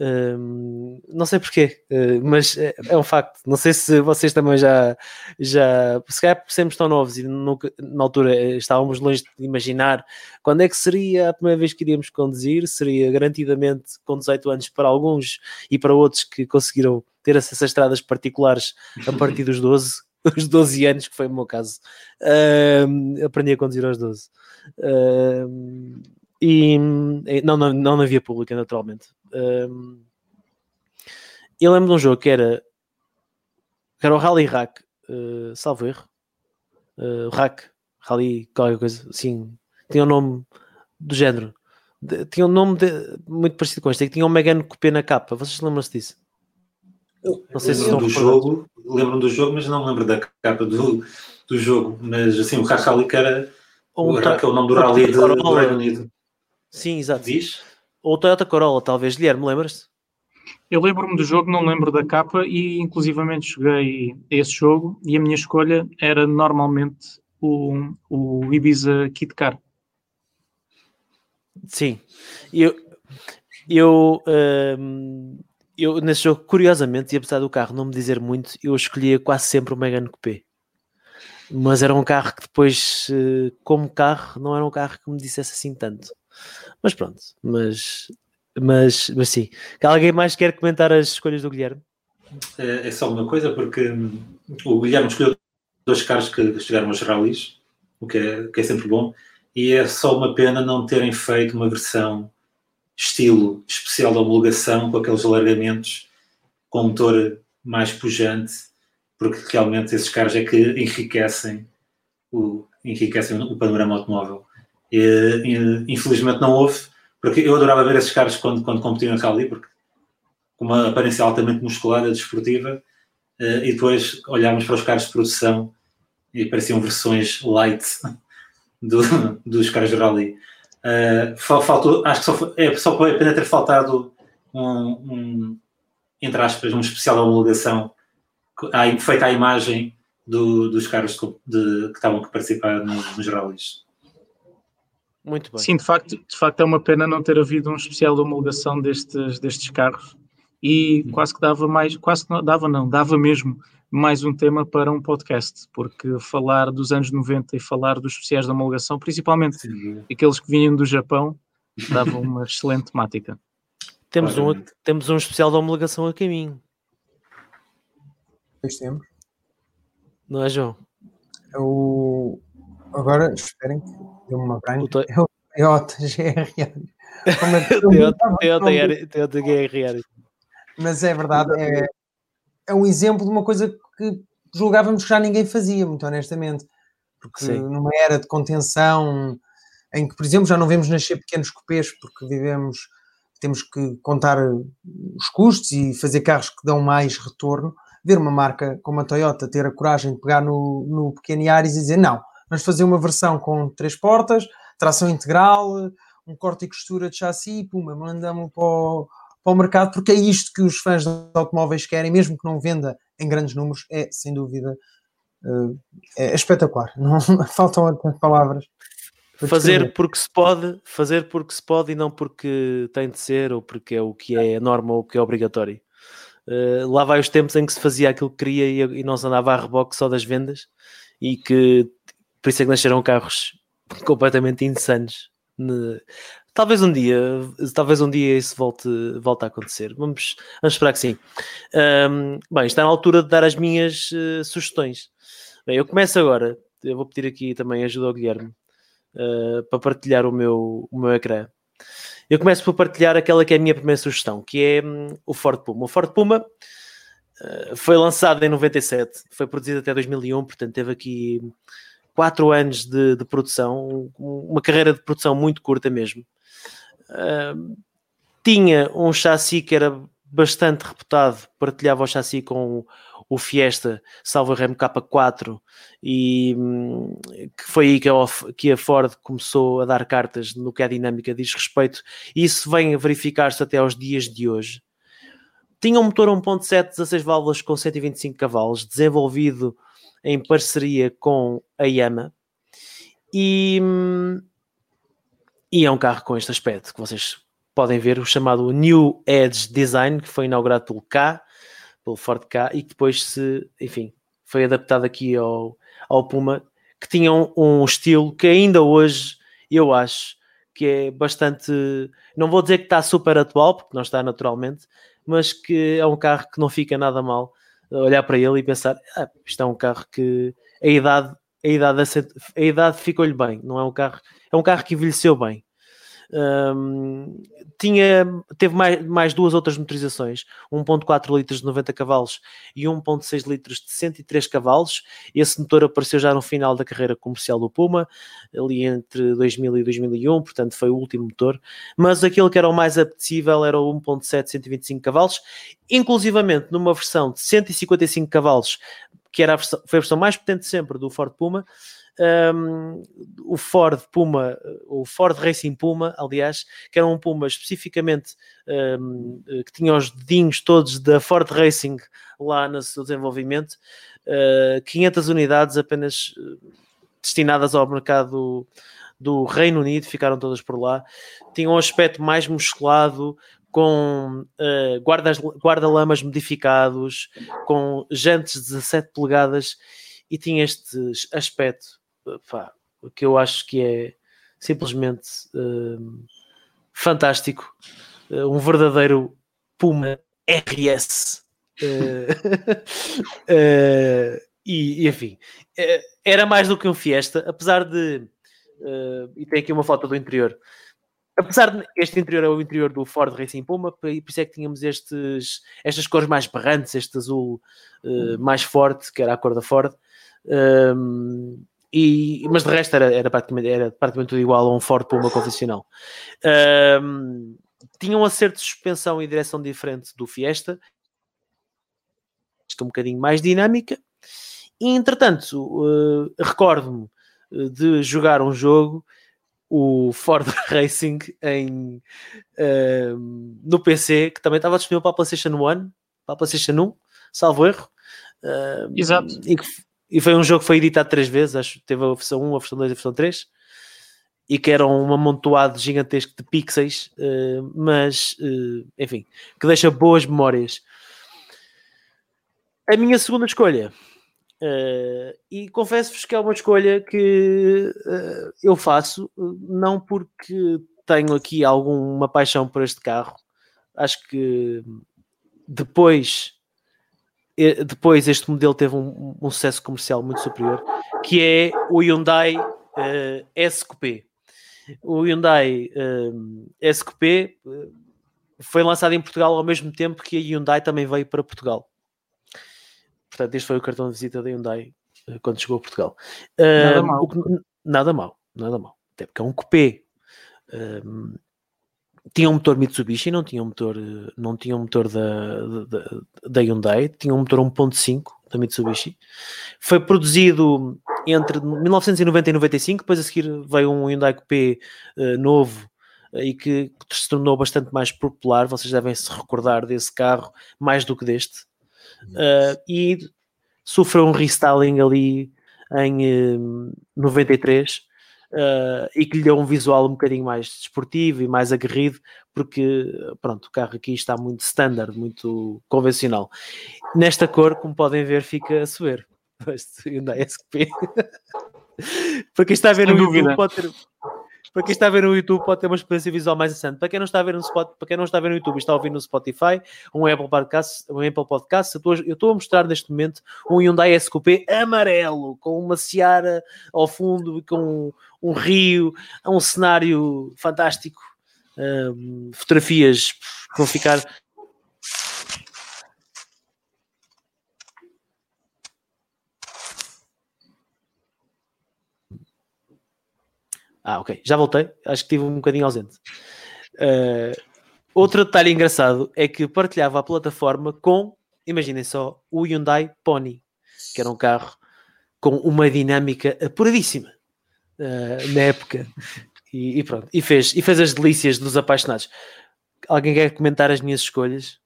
Um, não sei porquê, uh, mas é, é, um facto. Não sei se vocês também já, já se calhar sempre tão novos e nunca, na altura eh, estávamos longe de imaginar quando é que seria a primeira vez que iríamos conduzir. Seria garantidamente com 18 anos para alguns e para outros que conseguiram ter acesso a estradas particulares a partir dos 12, *laughs* os 12 anos, que foi o meu caso. Uh, aprendi a conduzir aos 12. Uh, e não, não, não na via pública, naturalmente. Um, eu lembro de um jogo que era, que era o Rally Rack, uh, salvo erro. Uh, Rack, Rally, qualquer coisa assim. Tinha um nome do género. De, tinha um nome de, muito parecido com este, que tinha um Megane Coupé na capa. Vocês lembram-se disso? Não sei se do jogo, lembro do jogo, mas não lembro da capa do, do jogo. Mas assim, o Rack Rally que era um o Rack é o nome do Rally do Reino Unido. Sim, exato. Diz? Ou Toyota Corolla, talvez. Guilherme, lembras-te? Eu lembro-me do jogo, não lembro da capa e inclusivamente joguei esse jogo e a minha escolha era normalmente o, o Ibiza Kit Car. Sim, eu, eu, um, eu nesse jogo, curiosamente, e apesar do carro não me dizer muito, eu escolhia quase sempre o Megane Coupé. Mas era um carro que depois, eh, como carro, não era um carro que me dissesse assim tanto. Mas pronto, mas, mas, mas sim. Alguém mais quer comentar as escolhas do Guilherme? É, é só uma coisa, porque hum, o Guilherme escolheu dois carros que chegaram aos rallies, o que é, que é sempre bom, e é só uma pena não terem feito uma versão estilo especial de homologação com aqueles alargamentos com motor mais pujante, porque realmente esses carros é que enriquecem o, enriquecem o panorama automóvel. E, infelizmente não houve, porque eu adorava ver esses caras quando, quando competiam na rally, porque com uma aparência altamente musculada, desportiva, eh, e depois olhámos para os carros de produção e pareciam versões light *laughs* do, dos carros de rally. Uh, faltou, acho que só, foi, é, só foi apenas ter faltado um, um, entre aspas, um especial homologação feita à imagem do, dos carros de, que estavam a participar no, nos rallies. Muito bem. Sim, de facto, de facto é uma pena não ter havido um especial de homologação destes, destes carros e quase que dava mais, quase que não, dava não, dava mesmo mais um tema para um podcast, porque falar dos anos 90 e falar dos especiais de homologação, principalmente Sim. aqueles que vinham do Japão, dava uma *laughs* excelente temática. Temos um, temos um especial de homologação a caminho. Pois temos. Não é, João? É o... Agora, esperem que deu uma branca. É o Toyota GRR. *laughs* Toyota GRR. Mas é verdade, é, é um exemplo de uma coisa que julgávamos que já ninguém fazia, muito honestamente. Porque Sim. numa era de contenção em que, por exemplo, já não vemos nascer pequenos cupês porque vivemos, temos que contar os custos e fazer carros que dão mais retorno, ver uma marca como a Toyota ter a coragem de pegar no, no pequeno Yaris e dizer não, Vamos fazer uma versão com três portas, tração integral, um corte e costura de chassi e puma, mandamos para o, para o mercado, porque é isto que os fãs de automóveis querem, mesmo que não venda em grandes números, é sem dúvida eh, é espetacular. *laughs* Não faltam palavras. Fazer porque se pode, fazer porque se pode e não porque tem de ser ou porque é o que é a norma ou o que é obrigatório. Uh, lá vai os tempos em que se fazia aquilo que queria e, e não se andava a reboque só das vendas e que por isso é que nasceram carros *laughs* completamente insanos. Talvez um dia, talvez um dia isso volte, volte a acontecer. Vamos, vamos esperar que sim. Um, bem, está na altura de dar as minhas uh, sugestões. Bem, eu começo agora. Eu vou pedir aqui também ajuda ao Guilherme. uh, para partilhar o meu, o meu ecrã. Eu começo por partilhar aquela que é a minha primeira sugestão, que é um, o Ford Puma. O Ford Puma uh, foi lançado em 97, foi produzido até 2001, portanto teve aqui quatro anos de, de produção, uma carreira de produção muito curta mesmo. Uh, tinha um chassi que era bastante reputado, partilhava o chassi com o Fiesta Salvo Remo K4 e hum, que foi aí que a, que a, Ford começou a dar cartas no que a dinâmica diz respeito isso vem a verificar-se até aos dias de hoje. Tinha um motor 1.7 16 válvulas com 125 cavalos, desenvolvido em parceria com a Yamaha. E, e é um carro com este aspecto que vocês podem ver, o chamado New Edge Design, que foi inaugurado pelo K, pelo Ford K, e que depois se, enfim, foi adaptado aqui ao, ao Puma, que tinha um, um estilo que ainda hoje eu acho que é bastante, não vou dizer que está super atual, porque não está naturalmente, mas que é um carro que não fica nada mal olhar para ele e pensar, ah, isto é um carro que a idade, a idade, a idade ficou-lhe bem, não é um carro, é um carro que envelheceu bem. Um, tinha, teve mais, mais duas outras motorizações, 1.4 litros de 90 cavalos e 1.6 litros de 103 cavalos. Esse motor apareceu já no final da carreira comercial do Puma, ali entre 2000 e 2001, portanto foi o último motor. Mas aquele que era o mais apetecível era o 1.7 125 cavalos, inclusivamente numa versão de 155 cavalos, que era a versão, foi a versão mais potente sempre do Ford Puma, um, o Ford Puma, o Ford Racing Puma, aliás, que era um Puma especificamente um, que tinha os dedinhos todos da Ford Racing lá no seu desenvolvimento, uh, 500 unidades apenas eh, destinadas ao mercado do Reino Unido, ficaram todas por lá. Tinha um aspecto mais musculado, com uh, guarda-lamas modificados, com jantes de 17 polegadas e tinha este aspecto pá, que eu acho que é simplesmente uh, fantástico. Uh, um verdadeiro Puma RS. Uh, *laughs* e, e, enfim, era mais do que um Fiesta, apesar de. e tem aqui uma foto do interior. Apesar de este interior é o interior do Ford Racing Puma, por isso é que tínhamos estes, estas cores mais berrantes, este azul mais forte, que era a cor da Ford. E, mas de resto era, era, praticamente, era praticamente tudo igual a um Ford Puma convencional. Um, tinha um acerto de suspensão e direção diferente do Fiesta, um bocadinho mais dinâmica. E entretanto, uh, recordo-me eh, de jogar um jogo, o Ford *laughs* Racing, em, uh, no PC, que também estava disponível para a PlayStation 1, para a PlayStation 1, salvo erro. Uh, Exato. E que e foi um jogo que foi editado três vezes, acho que teve a versão 1, a versão 2 e a versão 3. E que era um amontoado gigantesco de pixels, uh, mas uh, enfim, que deixa boas memórias. A minha segunda escolha, uh, e confesso-vos que é uma escolha que eu faço, não porque tenho aqui alguma paixão por este carro, acho que depois depois este modelo teve um, um, sucesso comercial muito superior, que é o Hyundai uh, eh, SQP. O Hyundai uh, eh, SQP uh, eh, foi lançado em Portugal ao mesmo tempo que a Hyundai também veio para Portugal. Portanto, este foi o cartão de visita da Hyundai quando chegou a Portugal. nada mal. Nada mal, nada mal. Até porque é um coupé tinha um motor Mitsubishi, não tinha um motor, não tinha um motor da, da, da Hyundai, tinha um motor 1.5 da Mitsubishi. Foi produzido entre 1990 e 95, depois a seguir veio um Hyundai Coupé uh, novo uh, e que, que, se tornou bastante mais popular. Vocês devem se recordar desse carro mais do que deste. Uh, e sofreu um restyling ali em 93 uh, e que lhe deu um visual um bocadinho mais desportivo e mais aguerrido, porque pronto, o carro aqui está muito standard, muito convencional. Nesta cor, como podem ver, fica a subir. *laughs* Este Hyundai SQP. *laughs* Para quem está a ver no YouTube, pode ter, para quem está a ver no YouTube pode ter uma experiência visual mais interessante. Para quem não está a ver no Spot, para quem não está a ver no YouTube está a ouvir no Spotify, um Apple Podcast, um Apple Podcast, eu estou a mostrar neste momento um Hyundai SQP amarelo, com uma seara ao fundo, com um, um rio, um cenário fantástico. Um, fotografias que vão ficar Ah, ok, já voltei. Acho que estive um bocadinho ausente. Uh, outro detalhe engraçado é que partilhava a plataforma com, imaginem só, o Hyundai Pony, que era um carro com uma dinâmica apuradíssima uh, na época. E, e, pronto, e fez, e fez as delícias dos apaixonados. Alguém quer comentar as minhas escolhas?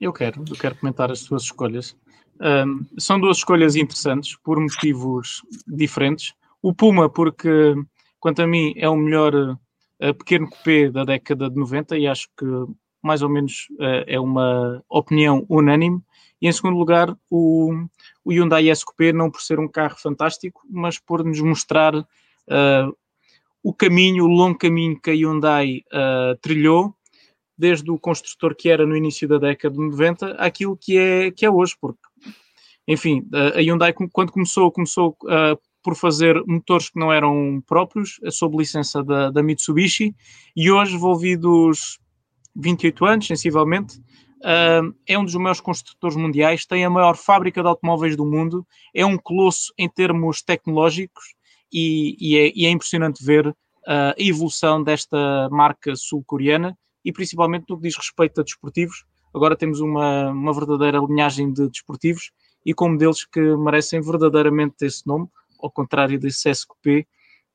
Eu quero, eu quero comentar as suas escolhas. Um, são duas escolhas interessantes por motivos diferentes. O Puma, porque Quanto a mim, é o melhor uh, pequeno coupé da década de 90 e acho que mais ou menos uh, é uma opinião unânime. E em segundo lugar, o, o Hyundai S-Coupé, não por ser um carro fantástico, mas por nos mostrar uh, o caminho, o longo caminho que a Hyundai trilhou, desde o construtor que era no início da década de 90 àquilo que é, que é hoje, porque, enfim, a Hyundai, quando começou, começou por fazer motores que não eram próprios, sob licença da, da Mitsubishi, e hoje, envolvidos 28 anos, sensivelmente, uh, é um dos maiores construtores mundiais, tem a maior fábrica de automóveis do mundo, é um colosso em termos tecnológicos, e, e, é, e é, impressionante ver uh, a evolução desta marca sul-coreana, e principalmente no que diz respeito a desportivos. Agora temos uma, uma verdadeira linhagem de desportivos, e com modelos que merecem verdadeiramente esse nome, ao contrário desse SQP,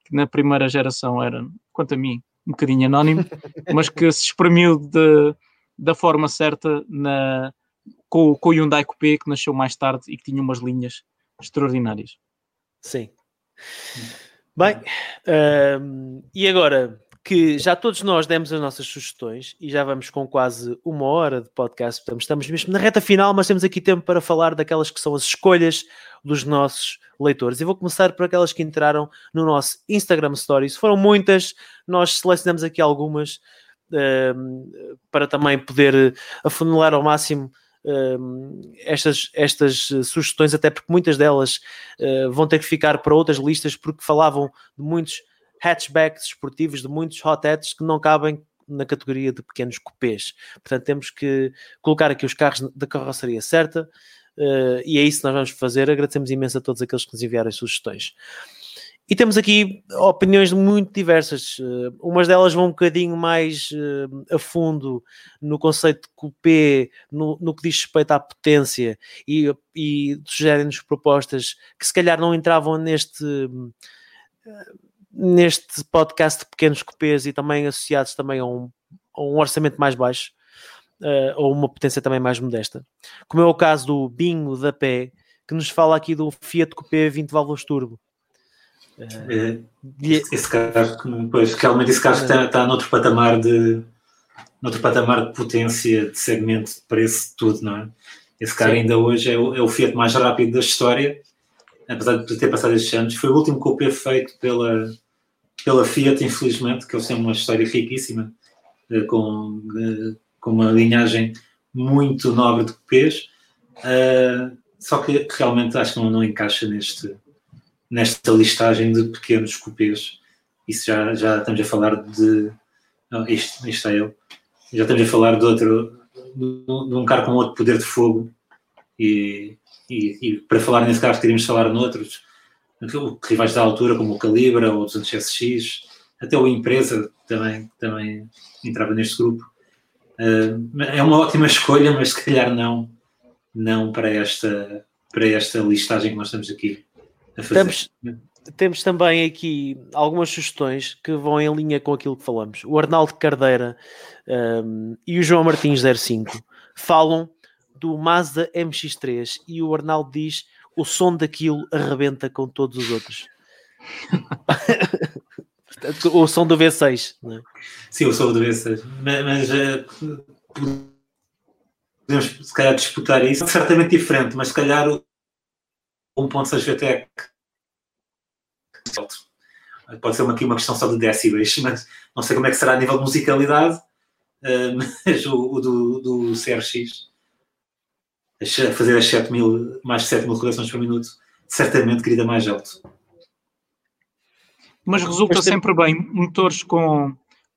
que na primeira geração era, quanto a mim, um bocadinho anónimo, *laughs* mas que se exprimiu de, da forma certa na, com, com o Hyundai Coupé, que nasceu mais tarde e que tinha umas linhas extraordinárias. Sim. Bem, um, e agora que já todos nós demos as nossas sugestões e já vamos com quase uma hora de podcast, portanto, estamos mesmo na reta final, mas temos aqui tempo para falar daquelas que são as escolhas dos nossos leitores. E vou começar por aquelas que entraram no nosso Instagram Stories. Foram muitas, nós selecionamos aqui algumas uh, para também poder afunilar ao máximo uh, estas, estas sugestões, até porque muitas delas uh, vão ter que ficar para outras listas, porque falavam de muitos hatchbacks esportivos, de muitos hot hats que não cabem na categoria de pequenos cupês. Portanto, temos que colocar aqui os carros da carroceria certa, Uh, e é isso que nós vamos fazer. Agradecemos imenso a todos aqueles que nos enviaram as sugestões. E temos aqui opiniões muito diversas. Uh, umas delas vão um bocadinho mais uh, a fundo no conceito de coupé, no, no que diz respeito à potência, e, e sugerem-nos propostas que se calhar não entravam neste, uh, neste podcast de pequenos coupés e também associados também a um, a um orçamento mais baixo uh, ou uma potência também mais modesta. Como é o caso do Bingo da Pé, que nos fala aqui do Fiat Coupé 20 válvulas turbo. Uh, é, esse carro, pois, realmente esse carro está, está noutro patamar de noutro patamar de potência, de segmento, de preço, de tudo, não é? Esse carro Sim. ainda hoje é o, é o Fiat mais rápido da história, apesar de ter passado estes anos. Foi o último coupé feito pela, pela Fiat, infelizmente, que eles têm uma história riquíssima, eh, com com uma linhagem muito nobre de cupês, uh, só que realmente acho que não, não, encaixa neste, nesta listagem de pequenos cupês. Isso já, já estamos a falar de. Não, isto, isto é ele. Já estamos a falar de outro. de, de um carro com outro poder de fogo. E, e, e para falar nesse carro, queríamos falar noutros rivais da altura, como o Calibra ou o 200 SX, até o Empresa também, também entrava neste grupo. Uh, é uma ótima *laughs* escolha, mas se calhar não, não para, esta, para esta listagem que nós estamos aqui a fazer. Temos, temos também aqui algumas sugestões que vão em linha com aquilo que falamos. O Arnaldo Cardeira um, e o João Martins 05 falam do Mazda MX3 e o Arnaldo diz o som daquilo arrebenta com todos os outros. *laughs* o som do V6, não é? Sim, o som do V6. Mas, mas uh, podemos se calhar disputar isso. É certamente diferente, mas se calhar o 1.6 VTEC pode ser aqui uma questão só de décibels, mas não sei como é que será a nível de musicalidade, uh, *laughs* mas o, o do, do CRX, a fazer as 7 mil, mais de 7 mil rotações por minuto, certamente grita mais alto. Mas resulta sempre bem motores com,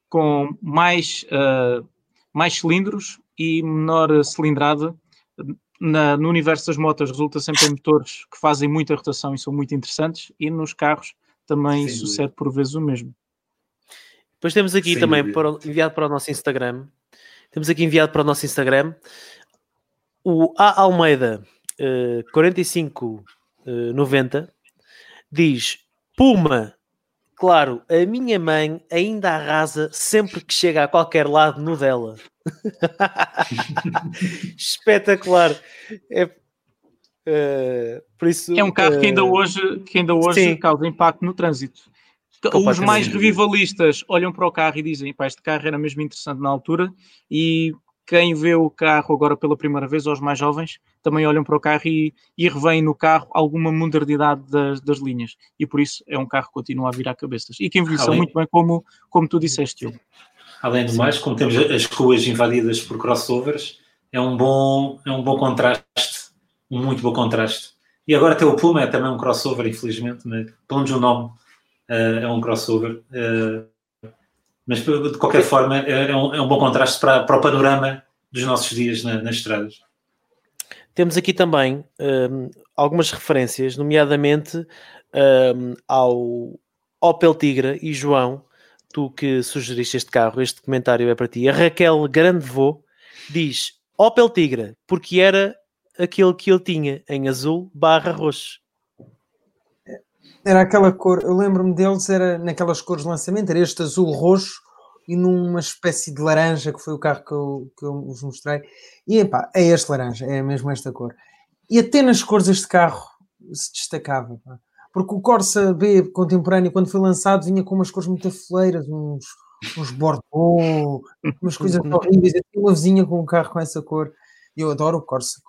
com mais, uh, mais cilindros e menor cilindrada. Na, no universo das motas resulta sempre em motores que fazem muita rotação e são muito interessantes e nos carros também Sem sucede dúvida. por vezes o mesmo. Depois temos aqui Sem também para, enviado para o nosso Instagram. Temos aqui enviado para o nosso Instagram o A Almeida uh, 4590 uh, diz Puma. Claro, a minha mãe ainda arrasa sempre que chega a qualquer lado no dela. *laughs* Espetacular. É, uh, por isso, é um carro que ainda hoje, que ainda hoje causa impacto no trânsito. Os mais revivalistas olham para o carro e dizem: este carro era mesmo interessante na altura, e quem vê o carro agora pela primeira vez, ou os mais jovens, também olham para o carro e, e revêem no carro alguma modernidade das, das, linhas. E por isso é um carro que continua a virar cabeças. E que envelheceu Além... muito bem, como, como tu disseste, eu. Além do mais, como temos as ruas invadidas por crossovers, é um bom, é um bom contraste, um muito bom contraste. E agora até o Puma é também um crossover, infelizmente, né? pelo menos o nome uh, é um crossover. Uh, mas de qualquer forma é, é, um, é um, bom contraste para, para o panorama dos nossos dias na, nas estradas. Temos aqui também um, algumas referências, nomeadamente um, ao Opel Tigra e João, tu que sugeriste este carro, este comentário é para ti. A Raquel Grandevô diz Opel Tigra, porque era aquele que ele tinha em azul barra roxo. Era aquela cor, eu lembro-me deles, era naquelas cores de lançamento, era este azul roxo e numa espécie de laranja, que foi o carro que eu, que eu vos mostrei. E epá, é este laranja, é mesmo esta cor. E até nas cores este carro se destacava. Pá. Porque o Corsa B contemporâneo, quando foi lançado, vinha com umas cores muito afoleiras, uns, uns Bordeaux, umas coisas *laughs* horríveis. Eu tinha uma vizinha com um carro com essa cor. Eu adoro o Corsa,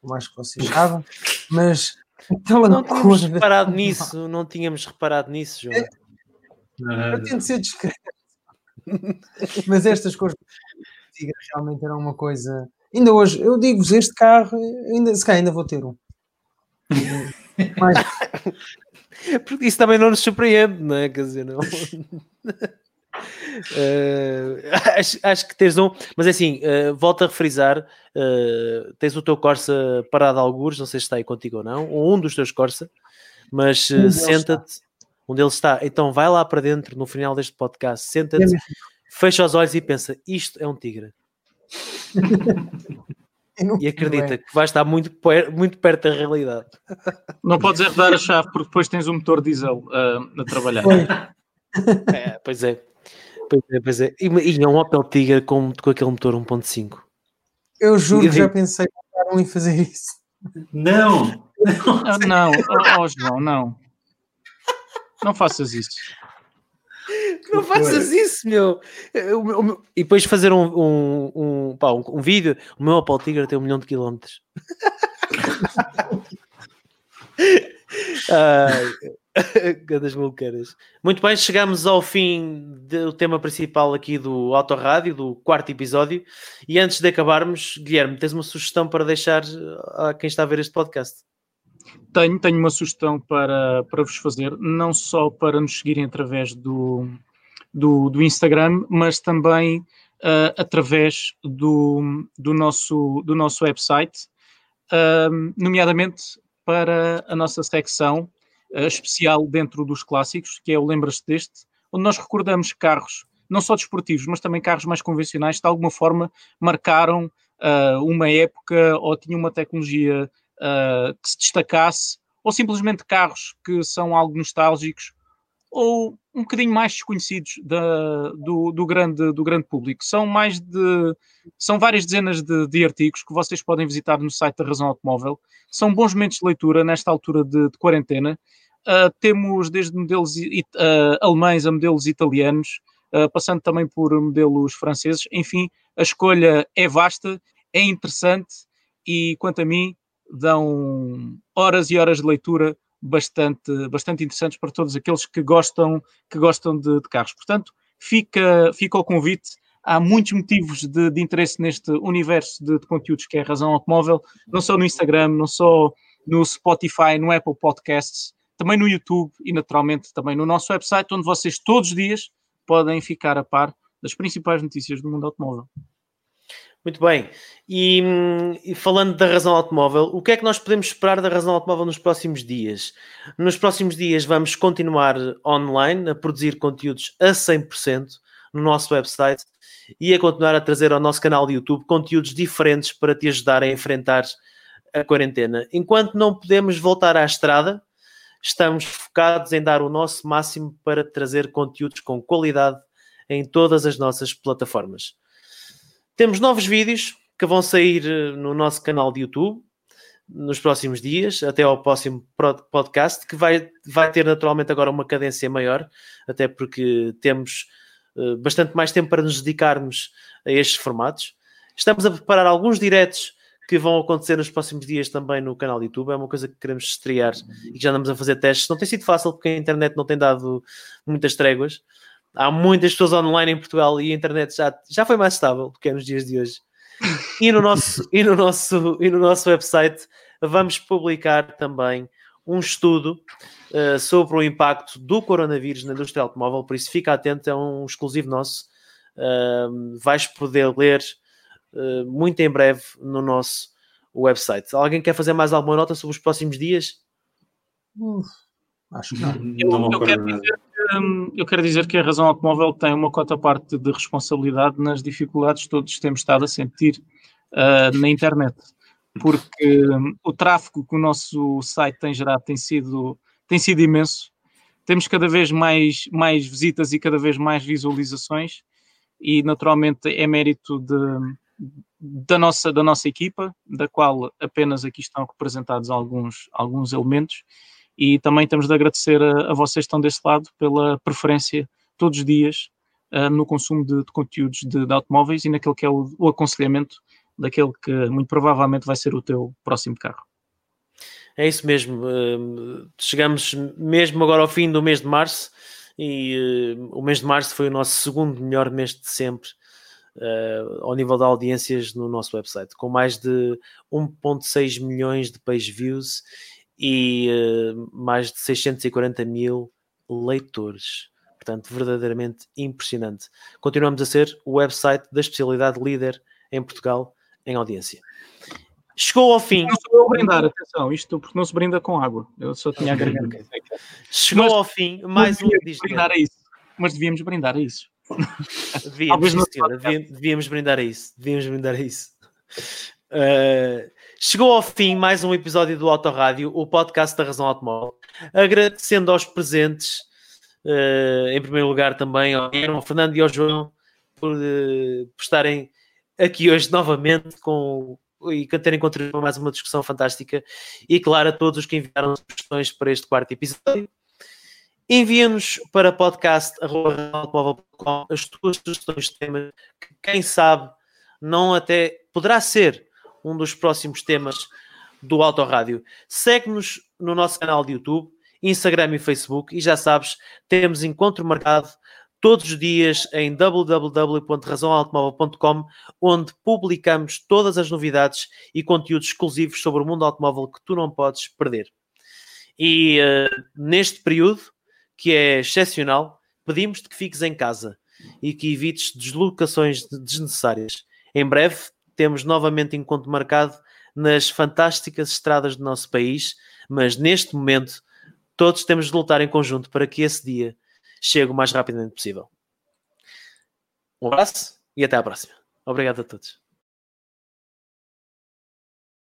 como acho que vocês sabem, mas aquela não tínhamos reparado nisso, não tínhamos reparado nisso, João. É, eu tento ser discreto. *laughs* mas estas cores realmente eram uma coisa. Ainda hoje, eu digo-vos, este carro, ainda, se calhar ainda vou ter um. *laughs* Mas... Porque isso também não nos surpreende, não é? Quer dizer, não. *laughs* Uh, *laughs* acho, acho, que tens um, mas é assim, uh, volto a refrisar: uh, tens o teu Corsa parado a algures, não sei se está aí contigo ou não, ou um dos teus Corsa, mas um senta-te, um deles está. Então vai lá para dentro no final deste podcast, senta-te, fecha os olhos e pensa: isto é um tigre. *laughs* e acredita que vai estar muito, muito perto da realidade. Não podes é dar a chave porque depois tens um motor diesel a trabalhar. É, pois é. Pois é, pois é. E, e é um Opel Tigra com, com aquele motor 1.5. Eu juro que já pensei em fazer isso. Não! Não, não, oh, oh, João, não. Não faças isso. Não faças isso, meu. E depois fazer um, um, um, pá, um, um vídeo. O meu Opel Tigra tem um milhão de quilómetros. *laughs* *laughs* Gadas maluqueiras. Muito bem, chegamos ao fim do tema principal aqui do Autorádio, do quarto episódio. E antes de acabarmos, Guilherme, tens uma sugestão para deixar a quem está a ver este podcast? Tenho, tenho uma sugestão para, para vos fazer, não só para nos seguirem através do, do, do Instagram, mas também uh, através do, do, nosso, do nosso website, uh, nomeadamente para a nossa secção uh, especial dentro dos clássicos, que é o Lembras-te deste, onde nós recordamos carros, não só desportivos, mas também carros mais convencionais, que de alguma forma marcaram uh, uma época ou tinham uma tecnologia uh, que se destacasse, ou simplesmente carros que são algo nostálgicos, ou um bocadinho mais desconhecidos da, do, do, grande, do grande público. São mais de. São várias dezenas de, de, artigos que vocês podem visitar no site da Razão Automóvel. São bons momentos de leitura nesta altura de, de quarentena. Uh, temos desde modelos uh, alemães a modelos italianos, uh, passando também por modelos franceses. Enfim, a escolha é vasta, é interessante e, quanto a mim, dão horas e horas de leitura bastante, bastante interessantes para todos aqueles que gostam, que gostam de, de carros. Portanto, fica, fica o convite. Há muitos motivos de, de interesse neste universo de, de, conteúdos que é a Razão Automóvel, não só no Instagram, não só no Spotify, no Apple Podcasts, também no YouTube e naturalmente também no nosso website, onde vocês todos os dias podem ficar a par das principais notícias do mundo automóvel. Muito bem. E, e, falando da razão automóvel, o que é que nós podemos esperar da razão automóvel nos próximos dias? Nos próximos dias vamos continuar online a produzir conteúdos a 100% no nosso website e a continuar a trazer ao nosso canal de YouTube conteúdos diferentes para te ajudar a enfrentar a quarentena. Enquanto não podemos voltar à estrada, estamos focados em dar o nosso máximo para trazer conteúdos com qualidade em todas as nossas plataformas. Temos novos vídeos que vão sair eh, no nosso canal de YouTube nos próximos dias, até ao próximo podcast, que vai, vai ter naturalmente agora uma cadência maior, até porque temos uh, bastante mais tempo para nos dedicarmos a estes formatos. Estamos a preparar alguns diretos que vão acontecer nos próximos dias também no canal do YouTube. É uma coisa que queremos estrear e que já andamos a fazer testes. Não tem sido fácil porque a internet não tem dado muitas tréguas, há muitas pessoas online em Portugal e a internet já, já foi mais estável do que é nos dias de hoje. E no nosso, e no nosso, e no nosso website vamos publicar também um estudo uh, sobre o impacto do coronavírus na indústria automóvel, por isso fica atento, é um exclusivo nosso. Uh, vais poder ler uh, muito em breve no nosso website. Alguém quer fazer mais alguma nota sobre os próximos dias? acho que não. Eu, eu quero dizer Hum, eu quero dizer que a razão automóvel tem uma cota parte de responsabilidade nas dificuldades que todos temos estado a sentir uh, na internet, porque um, o tráfego que o nosso site tem gerado tem sido, tem sido imenso. Temos cada vez mais, mais visitas e cada vez mais visualizações, e naturalmente é mérito de, da, nossa, da nossa equipa, da qual apenas aqui estão representados alguns, alguns elementos e também temos de agradecer a, a vocês que estão desse lado pela preferência todos os dias uh, no consumo de, de conteúdos de, de, automóveis e naquele que é o, o, aconselhamento daquele que muito provavelmente vai ser o teu próximo carro. É isso mesmo. Uh, chegamos mesmo agora ao fim do mês de março e uh, o mês de março foi o nosso segundo melhor mês de sempre. Uh, ao nível de audiências no nosso website, com mais de 1.6 milhões de page views e uh, mais de 640 mil leitores. Portanto, verdadeiramente impressionante. Continuamos a ser o website da especialidade líder em Portugal em audiência. Chegou ao fim. Não sou eu brindar, atenção, isto porque não se brinda com água. Eu só tinha a garganta. Chegou mas, ao fim, mais um brindar a isso. Mas devíamos brindar a isso. Devíamos, devíamos, devíamos brindar a isso. Devíamos brindar a isso. Uh, Chegou ao fim mais um episódio do Autorádio, o podcast da Razão Automóvel. Agradecendo aos presentes, uh, em primeiro lugar também ao, ao Fernando e ao João por, uh, por estarem aqui hoje novamente com, e terem contribuído mais uma discussão fantástica. E claro, a todos os que enviaram sugestões para este quarto episódio. Envia-nos para podcast.com as tuas sugestões de tema que, quem sabe, não até poderá ser um dos próximos temas do Autorádio. Segue-nos no nosso canal de YouTube, Instagram e Facebook e já sabes, temos encontro marcado todos os dias em www.razãoautomóvel.com, onde publicamos todas as novidades e conteúdos exclusivos sobre o mundo automóvel que tu não podes perder. E uh, neste período, que é excepcional, pedimos-te que fiques em casa e que evites deslocações desnecessárias. Em breve temos novamente encontro marcado nas fantásticas estradas do nosso país, mas neste momento todos temos de lutar em conjunto para que esse dia chegue o mais rapidamente possível. Um abraço e até à próxima. Obrigado a todos.